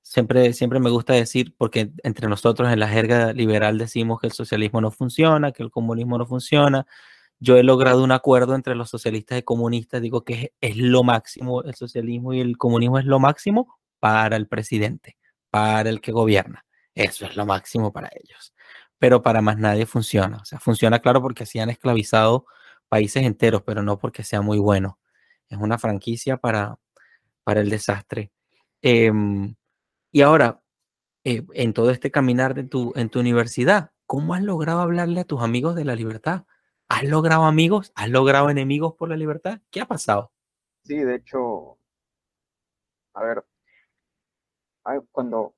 Speaker 1: siempre, siempre me gusta decir, porque entre nosotros en la jerga liberal decimos que el socialismo no funciona, que el comunismo no funciona. Yo he logrado un acuerdo entre los socialistas y comunistas, digo que es lo máximo, el socialismo y el comunismo es lo máximo para el presidente, para el que gobierna. Eso es lo máximo para ellos pero para más nadie funciona. O sea, funciona claro porque así han esclavizado países enteros, pero no porque sea muy bueno. Es una franquicia para, para el desastre. Em, y ahora, eh, en todo este caminar de tu, en tu universidad, ¿cómo has logrado hablarle a tus amigos de la libertad? ¿Has logrado amigos? ¿Has logrado enemigos por la libertad? ¿Qué ha pasado?
Speaker 2: Sí, de hecho, a ver, cuando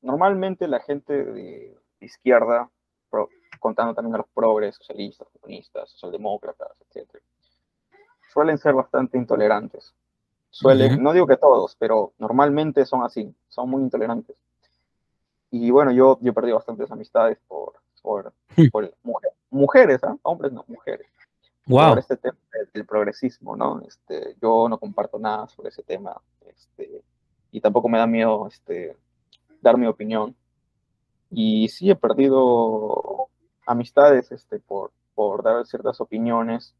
Speaker 2: normalmente la gente izquierda, pro- contando también a los progres, socialistas, comunistas, socialdemócratas, etc., suelen ser bastante intolerantes. Suelen, no digo que todos, pero normalmente son así, son muy intolerantes. Y bueno, yo, yo perdido bastantes amistades por, por, *laughs* por mujer- mujeres, ¿ah? hombres no, mujeres, por
Speaker 1: Wow.
Speaker 2: este tema del, del progresismo, ¿no? Este, yo no comparto nada sobre ese tema, este, y tampoco me da miedo este, dar mi opinión. Y sí he perdido amistades este, por, por dar ciertas opiniones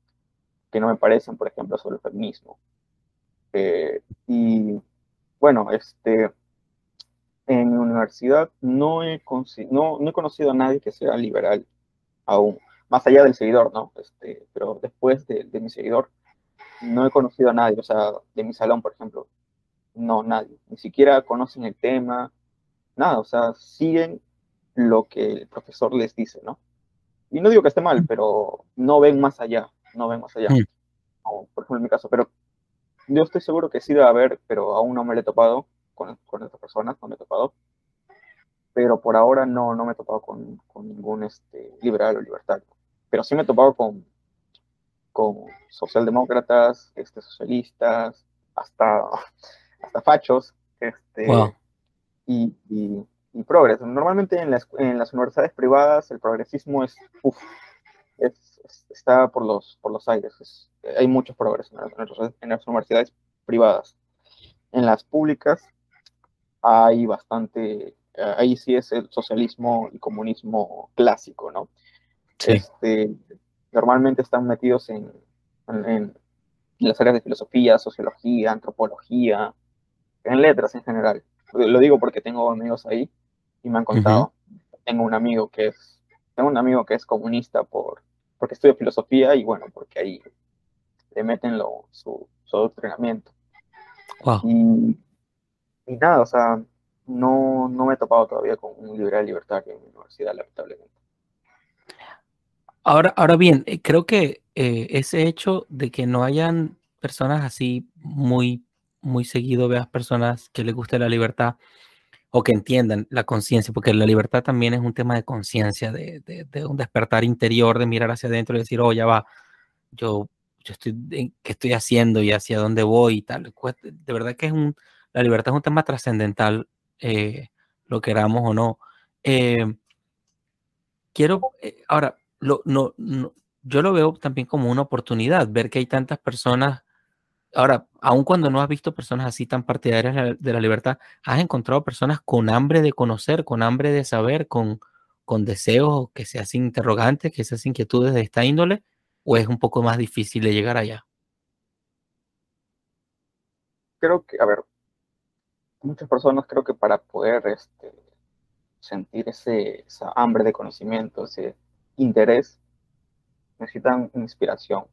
Speaker 2: que no me parecen, por ejemplo, sobre el feminismo. Eh, y bueno, este, en mi universidad no he, no he conocido a nadie que sea liberal aún, más allá del seguidor, ¿no? Este, pero después de, de mi seguidor no he conocido a nadie, o sea, de mi salón, por ejemplo, no, nadie, ni siquiera conocen el tema, nada, o sea, siguen lo que el profesor les dice, ¿no? Y no digo que esté mal, pero no ven más allá, no ven más allá, como por ejemplo en mi caso, pero yo estoy seguro que sí debe haber, pero aún no me lo he topado con, con estas personas, no me he topado, pero por ahora no, no me he topado con, con ningún este, liberal o libertario, pero sí me he topado con, con socialdemócratas, este, socialistas, hasta, *laughs* hasta fachos, este,
Speaker 1: Wow.
Speaker 2: y, y, y progres. Normalmente en las, en las universidades privadas el progresismo es, uf, es, es- está por los, por los aires. Es- hay muchos progres en, las- en las universidades privadas. En las públicas hay bastante, eh, ahí sí es el socialismo y comunismo clásico, ¿no?
Speaker 1: Sí.
Speaker 2: Este, normalmente están metidos en, en las áreas de filosofía, sociología, antropología, en letras en general. Lo digo porque tengo amigos ahí y me han contado. Tengo un amigo que es, tengo un amigo que es comunista por, porque estudia filosofía y bueno, porque ahí le meten lo, su, su adoctrinamiento.
Speaker 1: Wow.
Speaker 2: Y, y nada, o sea, no, no me he topado todavía con un liberal libertario en mi universidad, lamentablemente.
Speaker 1: Ahora, ahora bien, eh, creo que eh, ese hecho de que no hayan personas así muy, muy seguido, veas personas que les guste la libertad o que entiendan la conciencia, porque la libertad también es un tema de conciencia, de, de, de, un despertar interior, de mirar hacia adentro y decir, oh, ya va, yo, yo estoy, ¿qué estoy haciendo y hacia dónde voy y tal? De verdad que es un, la libertad es un tema trascendental, eh, lo queramos o no. Eh, quiero, eh, ahora, lo, no, no, yo lo veo también como una oportunidad, ver que hay tantas personas. Ahora, aun cuando no has visto personas así tan partidarias de la libertad, has encontrado personas con hambre de conocer, con hambre de saber, con, con deseos que se hacen interrogantes, que se hacen inquietudes de esta índole, o es un poco más difícil de llegar allá?
Speaker 2: Creo que, a ver, muchas personas creo que para poder este, sentir ese, esa hambre de conocimiento, ese interés, necesitan inspiración,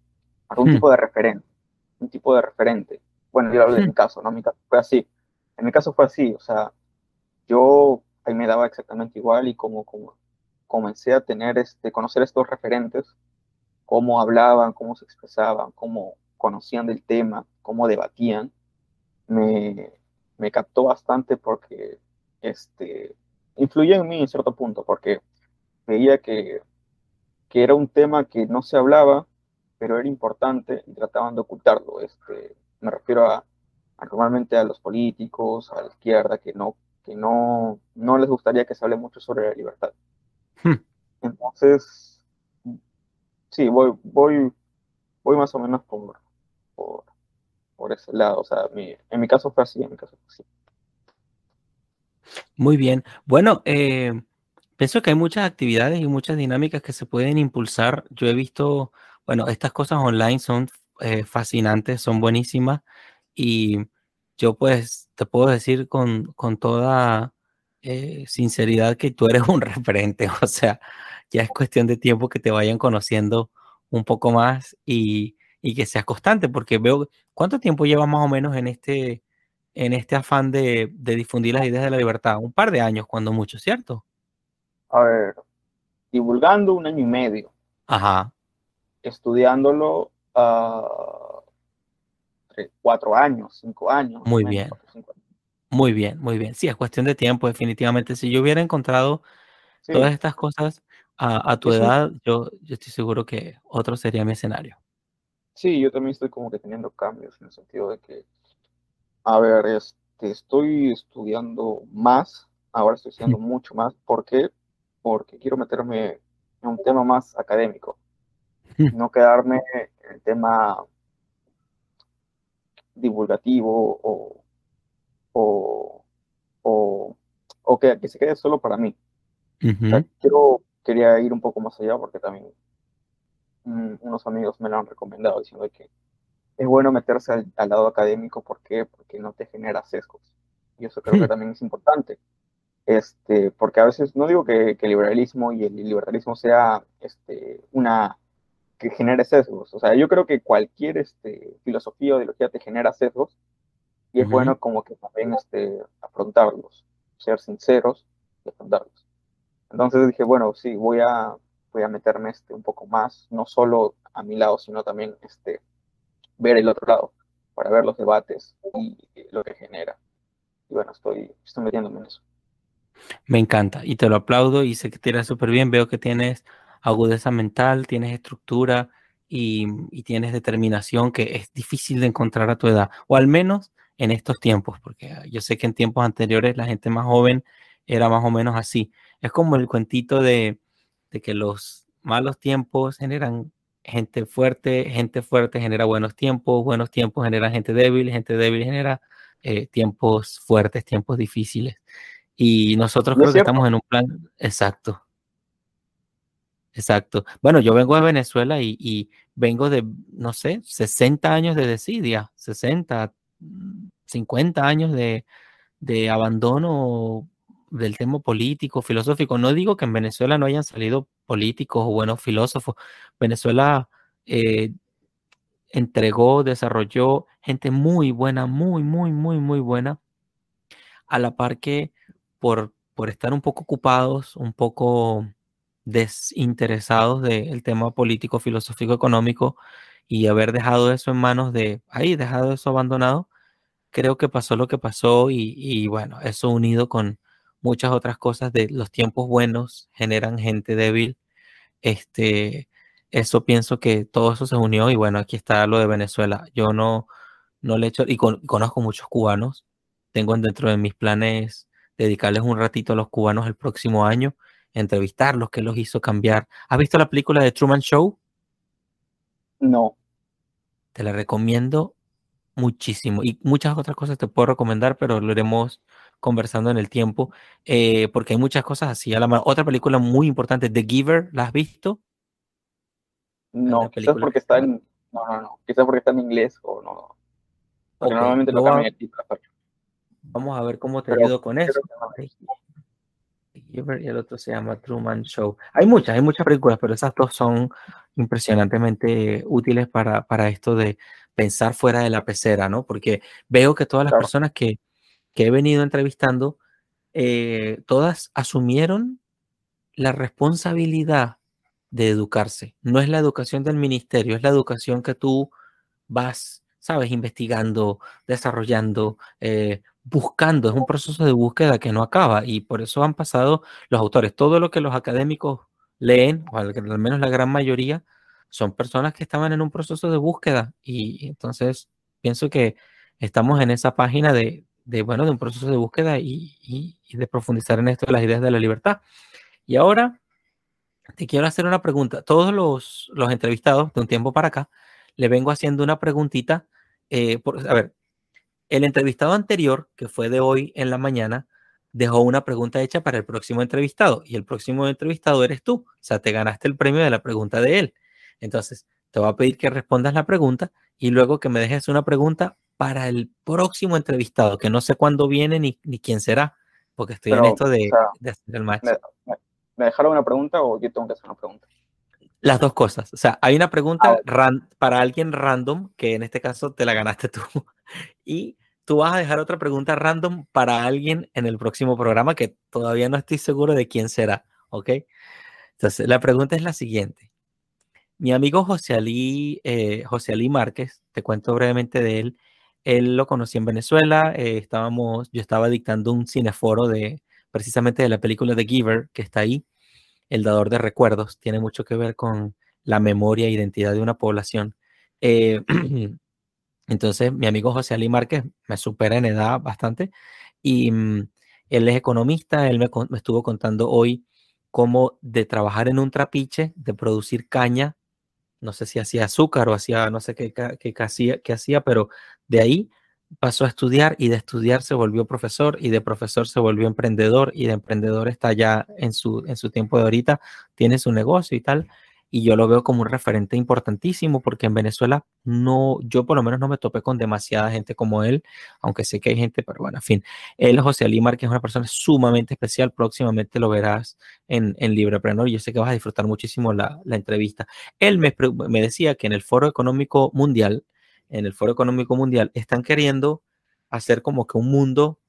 Speaker 2: algún hmm. tipo de referente, un tipo de referente. Bueno, yo hablo de mi caso, ¿no? Mi caso fue así. En mi caso fue así, o sea, yo ahí me daba exactamente igual y como, como comencé a tener, este, conocer estos referentes, cómo hablaban, cómo se expresaban, cómo conocían del tema, cómo debatían, me, me captó bastante porque este, influyó en mí en cierto punto, porque veía que que era un tema que no se hablaba, pero era importante y trataban de ocultarlo. Este, me refiero a, normalmente a los políticos, a la izquierda, que no, que no, no les gustaría que se hable mucho sobre la libertad. Hmm. Entonces, sí, voy, voy, voy más o menos por, por, por ese lado. O sea, mi, en mi caso fue así, en mi caso fue así.
Speaker 1: Muy bien. Bueno, eh, Pienso que hay muchas actividades y muchas dinámicas que se pueden impulsar. Yo he visto, bueno, estas cosas online son eh, fascinantes, son buenísimas y yo pues te puedo decir con, con toda eh, sinceridad que tú eres *laughs* un referente, o sea, ya es cuestión de tiempo que te vayan conociendo un poco más y, y que seas constante, porque veo, ¿cuánto tiempo llevas más o menos en este, en este afán de, de difundir las ideas de la libertad? Un par de años, cuando mucho, ¿cierto?
Speaker 2: a ver, divulgando un año y medio.
Speaker 1: Ajá.
Speaker 2: Estudiándolo uh, cuatro años, cinco años.
Speaker 1: Muy bien. Muy bien, muy bien. Sí, es cuestión de tiempo, definitivamente. Si yo hubiera encontrado todas estas cosas a, tu edad, yo, yo estoy seguro que otro sería mi escenario.
Speaker 2: Sí, yo también estoy como que teniendo cambios en el sentido de que, a ver, este, estoy estudiando más, ahora estoy estudiando mucho más. ¿Por qué? porque quiero meterme en un tema más académico. No quedarme en el tema divulgativo o, o, o, que, que, se quede solo para mí. quiero, quería ir un poco más allá porque también mm, unos amigos me lo han recomendado diciendo que es bueno meterse al, lado académico. ¿por porque no te genera sesgos. Y eso creo que también es importante. Este, porque a veces no digo que, el liberalismo y el liberalismo sea este, una que genere sesgos, o sea, yo creo que cualquier este, filosofía o ideología te genera sesgos y es bueno como que también este, afrontarlos, ser sinceros y afrontarlos. Entonces dije, bueno, sí, voy a, voy a meterme este, un poco más, no solo a mi lado, sino también este, ver el otro lado, para ver los debates y lo que genera. Y bueno, estoy, estoy metiéndome en eso.
Speaker 1: Me encanta y te lo aplaudo y sé que te irá súper bien. Veo que tienes agudeza mental, tienes estructura y, tienes determinación que es difícil de encontrar a tu edad, o al menos en estos tiempos, porque yo sé que en tiempos anteriores la gente más joven era más o menos así. Es como el cuentito de, que los malos tiempos generan gente fuerte, gente fuerte genera buenos tiempos, buenos tiempos generan gente débil, gente débil genera eh, tiempos fuertes, tiempos difíciles. Y nosotros creo que estamos en un plan exacto. Exacto. Bueno, yo vengo de Venezuela y, vengo de, no sé, 60 años de desidia, 60, 50 años de, abandono del tema político, filosófico. No digo que en Venezuela no hayan salido políticos o buenos filósofos. Venezuela, eh, entregó, desarrolló gente muy buena, muy, muy, muy, muy buena, a la par que por, por estar un poco ocupados, un poco desinteresados del tema político, filosófico, económico y haber dejado eso en manos de ahí, dejado eso abandonado, creo que pasó lo que pasó y, y bueno, eso unido con muchas otras cosas de los tiempos buenos generan gente débil. Este, eso pienso que todo eso se unió y bueno, aquí está lo de Venezuela. Yo no, no le he hecho, y conozco muchos cubanos, tengo dentro de mis planes dedicarles un ratito a los cubanos el próximo año, entrevistarlos, qué los hizo cambiar. ¿Has visto la película de Truman Show?
Speaker 2: No.
Speaker 1: Te la recomiendo muchísimo y muchas otras cosas te puedo recomendar, pero lo iremos conversando en el tiempo, eh, porque hay muchas cosas así. A la Otra película muy importante, The Giver, ¿la has visto?
Speaker 2: No, quizás porque está en, no, no, no, quizás porque está en inglés o no. Porque normalmente lo cambian.
Speaker 1: Vamos a ver cómo te ayudo con eso. Y el otro se llama Truman Show. Hay muchas, hay muchas películas, pero esas dos son impresionantemente útiles para, para esto de pensar fuera de la pecera, ¿no? Porque veo que todas las personas que, que, he venido entrevistando, eh, todas asumieron la responsabilidad de educarse. No es la educación del ministerio, es la educación que tú vas, sabes, investigando, desarrollando, eh, buscando. Es un proceso de búsqueda que no acaba y por eso han pasado los autores. Todo lo que los académicos leen, o al, menos la gran mayoría, son personas que estaban en un proceso de búsqueda y entonces pienso que estamos en esa página de, bueno, de un proceso de búsqueda y, y de profundizar en esto de las ideas de la libertad. Y ahora te quiero hacer una pregunta. Todos los, entrevistados de un tiempo para acá, le vengo haciendo una preguntita. Eh, a ver, el entrevistado anterior, que fue de hoy en la mañana, dejó una pregunta hecha para el próximo entrevistado y el próximo entrevistado eres tú. O sea, te ganaste el premio de la pregunta de él. Entonces, te voy a pedir que respondas la pregunta y luego que me dejes una pregunta para el próximo entrevistado, que no sé cuándo viene ni, quién será, porque estoy en esto de, hacer el match.
Speaker 2: ¿Me dejaron una pregunta o yo tengo que hacer una pregunta?
Speaker 1: Las dos cosas. O sea, hay una pregunta ah, para alguien random, que en este caso te la ganaste tú. *laughs* Y tú vas a dejar otra pregunta random para alguien en el próximo programa que todavía no estoy seguro de quién será. ¿Ok? Entonces, la pregunta es la siguiente. Mi amigo José Ali, eh, José Ali Márquez, te cuento brevemente de él. Él lo conocí en Venezuela. Eh, estábamos, yo estaba dictando un cineforo de, precisamente de la película The Giver, que está ahí, El dador de recuerdos, tiene mucho que ver con la memoria e identidad de una población. Eh, *clears throat* entonces, mi amigo José Ali Márquez me supera en edad bastante y mm, él es economista, él me, estuvo contando hoy cómo de trabajar en un trapiche, de producir caña, no sé si hacía azúcar o hacía, no sé qué, qué, hacía, qué hacía, pero de ahí pasó a estudiar y de estudiar se volvió profesor y de profesor se volvió emprendedor y de emprendedor está ya en su, en su tiempo de ahorita, tiene su negocio y tal. Y yo lo veo como un referente importantísimo porque en Venezuela no, yo por lo menos no me topé con demasiada gente como él, aunque sé que hay gente, pero bueno, en fin. Él, José Alimar, que es una persona sumamente especial, próximamente lo verás en, en Librepreneur y yo sé que vas a disfrutar muchísimo la, la entrevista. Él me, me decía que en el Foro Económico Mundial, en el Foro Económico Mundial están queriendo hacer como que un mundo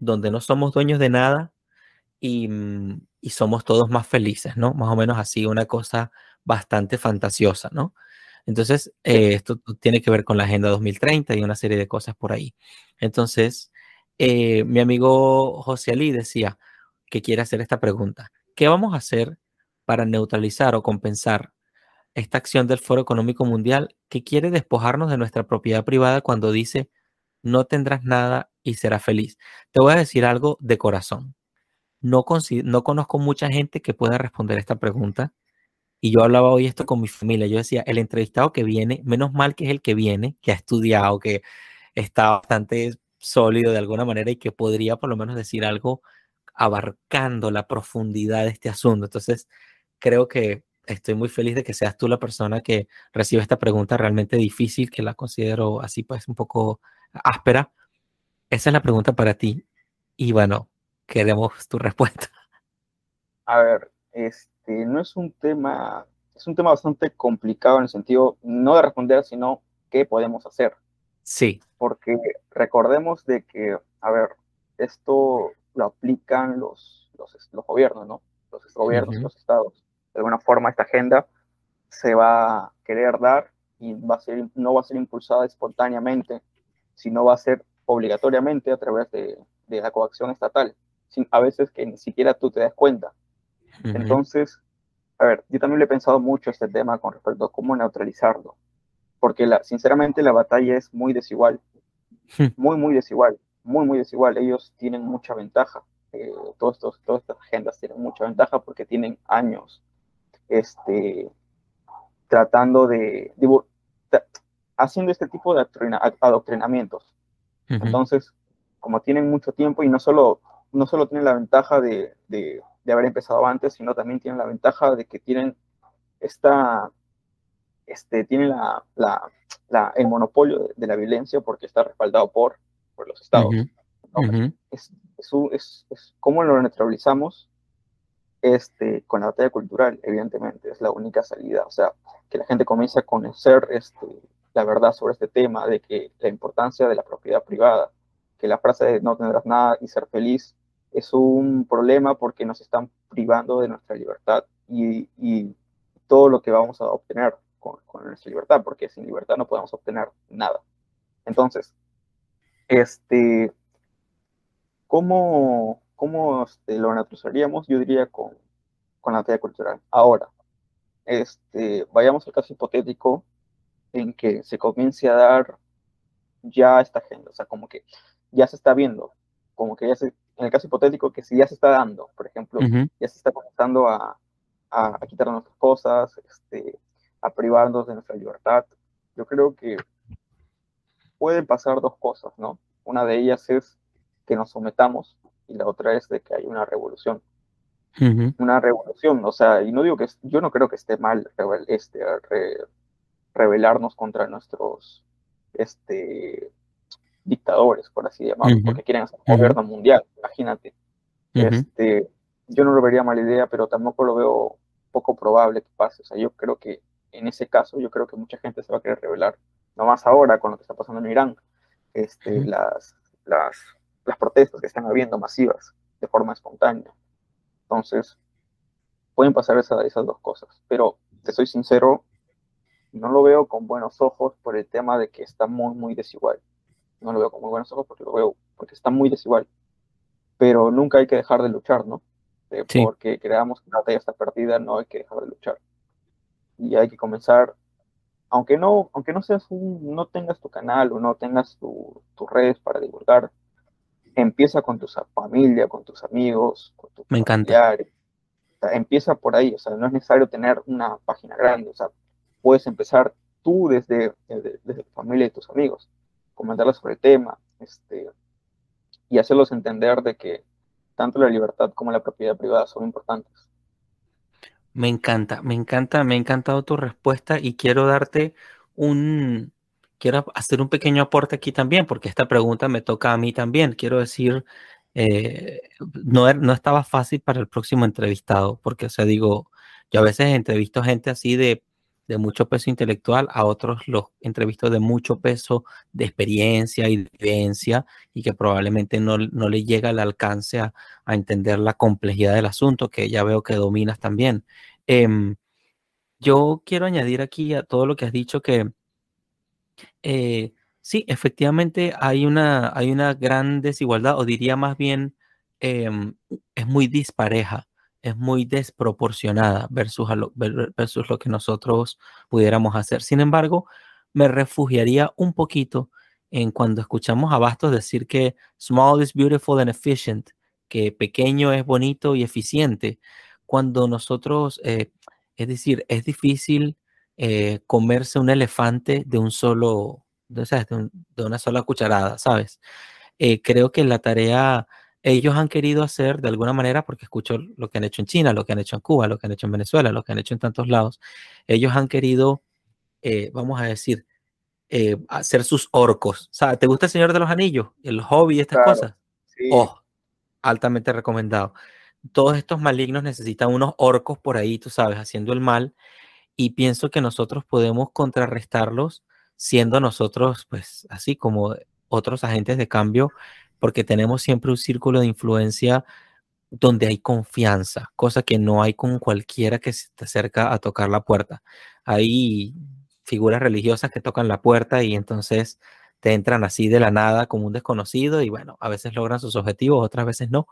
Speaker 1: donde no somos dueños de nada y, mm, somos todos más felices, ¿no? Más o menos así, una cosa bastante fantasiosa, ¿no? Entonces, eh, esto tiene que ver con la Agenda 2030 y una serie de cosas por ahí. Entonces, eh, mi amigo José Ali decía que quiere hacer esta pregunta. ¿Qué vamos a hacer para neutralizar o compensar esta acción del Foro Económico Mundial que quiere despojarnos de nuestra propiedad privada cuando dice no tendrás nada y serás feliz. Te voy a decir algo de corazón. No, no conozco mucha gente que pueda responder esta pregunta. Y yo hablaba hoy esto con mi familia. Yo decía, el entrevistado que viene, menos mal que es el que viene, que ha estudiado, que está bastante sólido de alguna manera y que podría por lo menos decir algo abarcando la profundidad de este asunto. Entonces, creo que estoy muy feliz de que seas tú la persona que recibe esta pregunta realmente difícil, que la considero así pues un poco áspera. Esa es la pregunta para ti. Y bueno, queremos tu *laughs* respuesta.
Speaker 2: A ver, este no es un tema es un tema bastante complicado en el sentido no de responder, sino qué podemos hacer.
Speaker 1: Sí.
Speaker 2: Porque recordemos de que, a ver, esto lo aplican los, los, los gobiernos, ¿no? Los gobiernos, los estados. De alguna forma esta agenda se va a querer dar y va a ser, no va a ser impulsada espontáneamente, sino va a ser obligatoriamente a través de, de la coacción estatal, sin, a veces que ni siquiera tú te das cuenta. Entonces, a ver, yo también le he pensado mucho este tema con respecto a cómo neutralizarlo, porque la, sinceramente la batalla es muy desigual, hmm. muy, muy desigual, muy, muy desigual. Ellos tienen mucha ventaja, eh, todos estos, todas estas agendas tienen mucha ventaja porque tienen años este, tratando de, haciendo este tipo de adoctrinamientos. Entonces, como tienen mucho tiempo y no solo, no solo tienen la ventaja de, de, haber empezado antes, sino también tienen la ventaja de que tienen esta, este, tienen la, la, el monopolio de, la violencia porque está respaldado por, por los estados. es, es, es, ¿Cómo lo neutralizamos? Este, con la batalla cultural, evidentemente, es la única salida. O sea, que la gente comience a conocer este, la verdad sobre este tema, de que la importancia de la propiedad privada, que la frase de no tendrás nada y ser feliz es un problema porque nos están privando de nuestra libertad y, y todo lo que vamos a obtener con, con, nuestra libertad, porque sin libertad no podemos obtener nada. Entonces, este, ¿cómo, cómo este, lo neutralizaríamos? Yo diría con, con la teoría cultural. Ahora, este, vayamos al caso hipotético en que se comience a dar ya esta agenda, o sea, como que ya se está viendo, como que ya se, en el caso hipotético que si ya se está dando, por ejemplo, ya se está comenzando a, a, quitar nuestras cosas, este, a privarnos de nuestra libertad, yo creo que pueden pasar dos cosas, ¿no? Una de ellas es que nos sometamos y la otra es de que hay una revolución. Una revolución, o sea, y no digo que, yo no creo que esté mal este, rebelarnos contra nuestros este, dictadores, por así llamarlo, porque quieren hacer un gobierno mundial, imagínate. este, yo no lo vería mala idea, pero tampoco lo veo poco probable que pase. O sea, yo creo que en ese caso, yo creo que mucha gente se va a querer rebelar, no más ahora con lo que está pasando en Irán, este, las, las, las protestas que están habiendo masivas de forma espontánea. Entonces, pueden pasar esas dos cosas, pero te soy sincero, no lo veo con buenos ojos por el tema de que está muy, muy desigual no lo veo con muy buenos ojos porque lo veo, porque está muy desigual. Pero nunca hay que dejar de luchar, ¿no? Eh, porque creamos que la batalla está perdida, no hay que dejar de luchar. Y hay que comenzar, aunque no, aunque no seas un, no tengas tu canal o no tengas tus redes para divulgar, empieza con tu familia, con tus amigos, con tus
Speaker 1: Me encanta.
Speaker 2: empieza por ahí, o sea, no es necesario tener una página grande, o sea, puedes empezar tú desde, desde, desde tu familia y tus amigos comentarles sobre el tema, este, y hacerlos entender de que tanto la libertad como la propiedad privada son importantes.
Speaker 1: Me encanta, me encanta, me ha encantado tu respuesta y quiero darte un, quiero hacer un pequeño aporte aquí también, porque esta pregunta me toca a mí también. Quiero decir, eh, no, er, no estaba fácil para el próximo entrevistado, porque, o sea, digo, yo a veces entrevisto gente así de de mucho peso intelectual, a otros los entrevistos de mucho peso de experiencia y de vivencia y que probablemente no, le llega al alcance a, entender la complejidad del asunto, que ya veo que dominas también. Em, yo quiero añadir aquí a todo lo que has dicho que eh, sí, efectivamente hay una, hay una gran desigualdad, o diría más bien, em, es muy dispareja es muy desproporcionada versus, lo, versus lo que nosotros pudiéramos hacer. Sin embargo, me refugiaría un poquito en cuando escuchamos a Bastos decir que small is beautiful and efficient, que pequeño es bonito y eficiente, cuando nosotros, eh, es decir, es difícil eh, comerse un elefante de un solo, de, de, una sola cucharada, ¿sabes? Eh, creo que la tarea ellos han querido hacer de alguna manera, porque escucho lo que han hecho en China, lo que han hecho en Cuba, lo que han hecho en Venezuela, lo que han hecho en tantos lados, ellos han querido, eh, vamos a decir, eh, hacer sus orcos. O sea, ¿te gusta el Señor de los Anillos? El hobby estas cosas. Oh, altamente recomendado. Todos estos malignos necesitan unos orcos por ahí, tú sabes, haciendo el mal. Y pienso que nosotros podemos contrarrestarlos siendo nosotros, pues, así como otros agentes de cambio, porque tenemos siempre un círculo de influencia donde hay confianza, cosa que no hay con cualquiera que se te acerca a tocar la puerta. Hay figuras religiosas que tocan la puerta y entonces te entran así de la nada como un desconocido y bueno, a veces logran sus objetivos, otras veces no.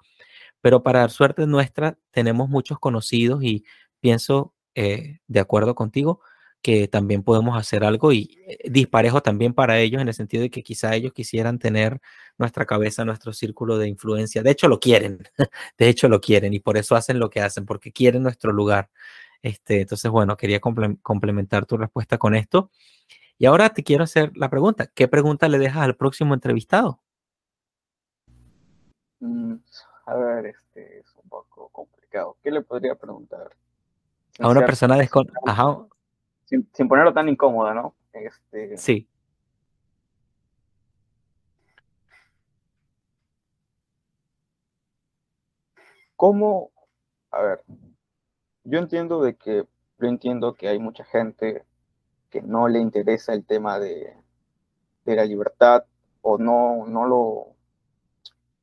Speaker 1: Pero para suerte nuestra, tenemos muchos conocidos y pienso, eh, de acuerdo contigo, que también podemos hacer algo y eh, disparejo también para ellos en el sentido de que quizá ellos quisieran tener nuestra cabeza, nuestro círculo de influencia. De hecho, lo quieren, *laughs* de hecho lo quieren y por eso hacen lo que hacen, porque quieren nuestro lugar. Este, entonces, bueno, quería complementar tu respuesta con esto. Y ahora te quiero hacer la pregunta. ¿Qué pregunta le dejas al próximo entrevistado?
Speaker 2: Mm, a ver, este es un poco complicado. ¿Qué le podría preguntar?
Speaker 1: A una persona desconocida *laughs*
Speaker 2: sin, ponerlo tan incómoda, ¿no? Este,
Speaker 1: sí.
Speaker 2: ¿Cómo? A ver, yo entiendo de que, yo entiendo que hay mucha gente que no le interesa el tema de, de la libertad o no, no lo,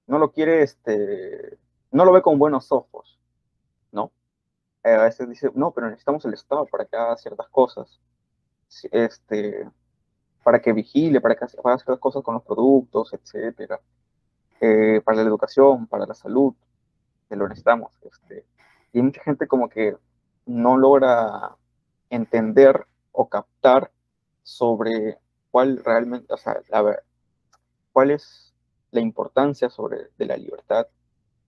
Speaker 2: no lo quiere, este, no lo ve con buenos ojos. Eh, a veces dice, no, pero necesitamos el Estado para que haga ciertas cosas, este, para que vigile, para que haga ciertas cosas con los productos, etcétera, eh, para la educación, para la salud, que lo necesitamos. Este, y hay mucha gente como que no logra entender o captar sobre cuál realmente, o sea, a ver, cuál es la importancia sobre de la libertad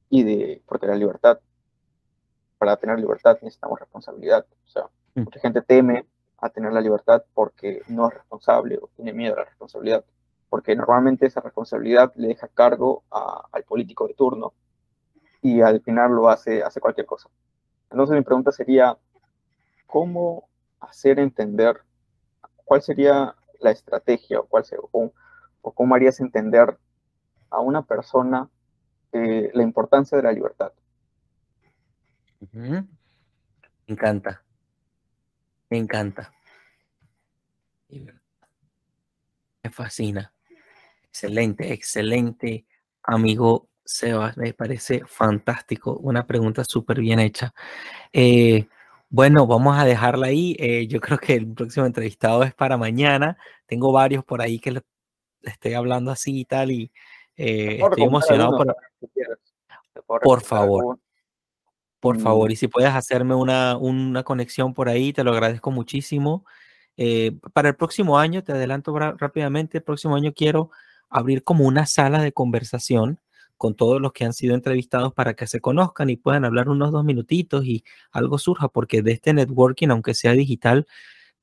Speaker 2: y de, porque la libertad para tener libertad necesitamos responsabilidad. O sea, mm. mucha gente teme a tener la libertad porque no es responsable o tiene miedo a la responsabilidad, porque normalmente esa responsabilidad le deja cargo al político de turno y al final lo hace, hace cualquier cosa. Entonces mi pregunta sería, ¿cómo hacer entender cuál sería la estrategia o, cuál o, o cómo harías entender a una persona eh, la importancia de la libertad?
Speaker 1: Me encanta. Me encanta. Me fascina. Excelente, excelente, amigo Sebas. Me parece fantástico. Una pregunta súper bien hecha. Eh, bueno, vamos a dejarla ahí. Eh, yo creo que el próximo entrevistado es para mañana. Tengo varios por ahí que le estoy hablando así y tal. Y eh, estoy emocionado por, por favor. Por favor, y si puedes hacerme una, una conexión por ahí, te lo agradezco muchísimo. Eh, para el próximo año, te adelanto rápidamente, el próximo año quiero abrir como una sala de conversación con todos los que han sido entrevistados para que se conozcan y puedan hablar unos dos minutitos y algo surja, porque de este networking, aunque sea digital,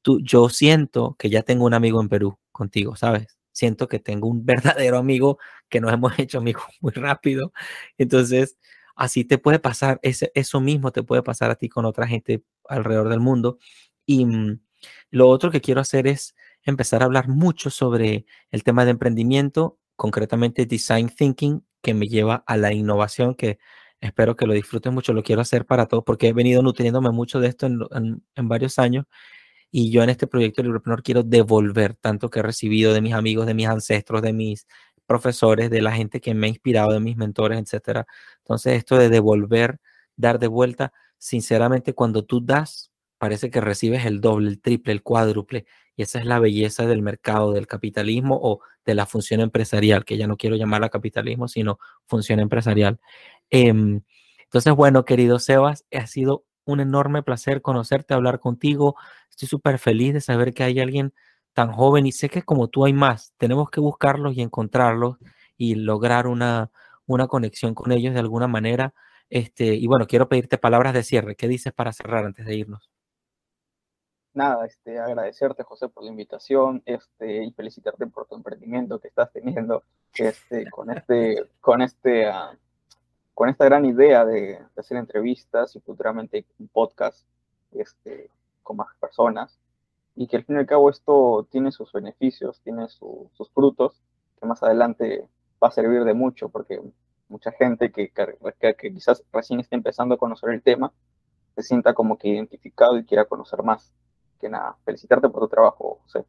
Speaker 1: tú, yo siento que ya tengo un amigo en Perú contigo, ¿sabes? Siento que tengo un *laughs* verdadero amigo que nos hemos hecho amigos muy rápido. Entonces, Así te puede pasar, ese, eso mismo te puede pasar a ti con otra gente alrededor del mundo. Y mm, lo otro que quiero hacer es empezar a hablar mucho sobre el tema de emprendimiento, concretamente design thinking, que me lleva a la innovación, que espero que lo disfruten mucho, lo quiero hacer para todos, porque he venido nutriéndome mucho de esto en, en varios años. Y yo en este proyecto Librepreneur quiero devolver tanto que he recibido de mis amigos, de mis ancestros, de mis profesores, de la gente que me ha inspirado, de mis mentores, etcétera. Entonces, esto de devolver, dar de vuelta, sinceramente, cuando tú das, parece que recibes el doble, el triple, el cuádruple. Y esa es la belleza del mercado, del capitalismo o de la función empresarial, que ya no quiero llamarla capitalismo, sino función empresarial. Em, entonces, bueno, querido Sebas, ha sido un enorme placer conocerte, hablar contigo. Estoy súper feliz de saber que hay alguien tan joven y sé que como tú hay más, tenemos que buscarlos y encontrarlos y lograr una, una conexión con ellos de alguna manera. Este, y bueno, quiero pedirte palabras de cierre. ¿Qué dices para cerrar antes de irnos?
Speaker 2: Nada, este, agradecerte, José, por la invitación este, y felicitarte por tu emprendimiento que estás teniendo este, con, este, con, este, uh, con esta gran idea de, de, hacer entrevistas y futuramente un podcast este, con más personas y que al fin y al cabo esto tiene sus beneficios, tiene sus frutos, que más adelante va a servir de mucho, porque mucha gente que, que, quizás recién está empezando a conocer el tema, se sienta como que identificado y quiera conocer más. que nada, felicitarte por tu trabajo, José.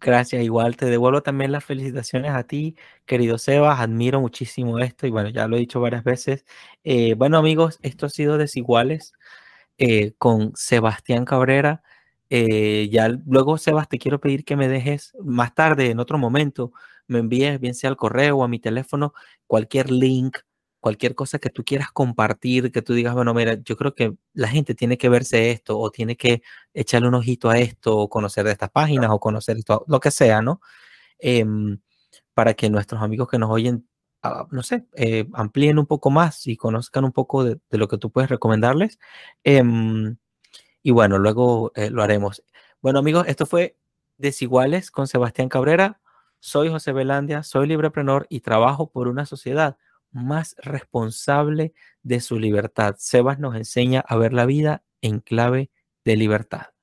Speaker 1: Gracias, igual te devuelvo también las felicitaciones a ti, querido Sebas, admiro muchísimo esto y bueno, ya lo he dicho varias veces. Eh, bueno amigos, esto ha sido Desiguales eh, con Sebastián Cabrera. Eh, ya luego, Sebas, te quiero pedir que me dejes más tarde, en otro momento, me envíes, bien sea al correo o a mi teléfono, cualquier link, cualquier cosa que tú quieras compartir, que tú digas, bueno, mira, yo creo que la gente tiene que verse esto o tiene que echarle un ojito a esto o conocer de estas páginas o conocer esto, lo que sea, ¿no? Em, para que nuestros amigos que nos oyen, ah, no sé, eh, amplíen un poco más y conozcan un poco de, lo que tú puedes recomendarles. Em, y bueno, luego eh, lo haremos. Bueno, amigos, esto fue Desiguales con Sebastián Cabrera. Soy José Belandia, soy libreprenor y trabajo por una sociedad más responsable de su libertad. Sebas nos enseña a ver la vida en clave de libertad.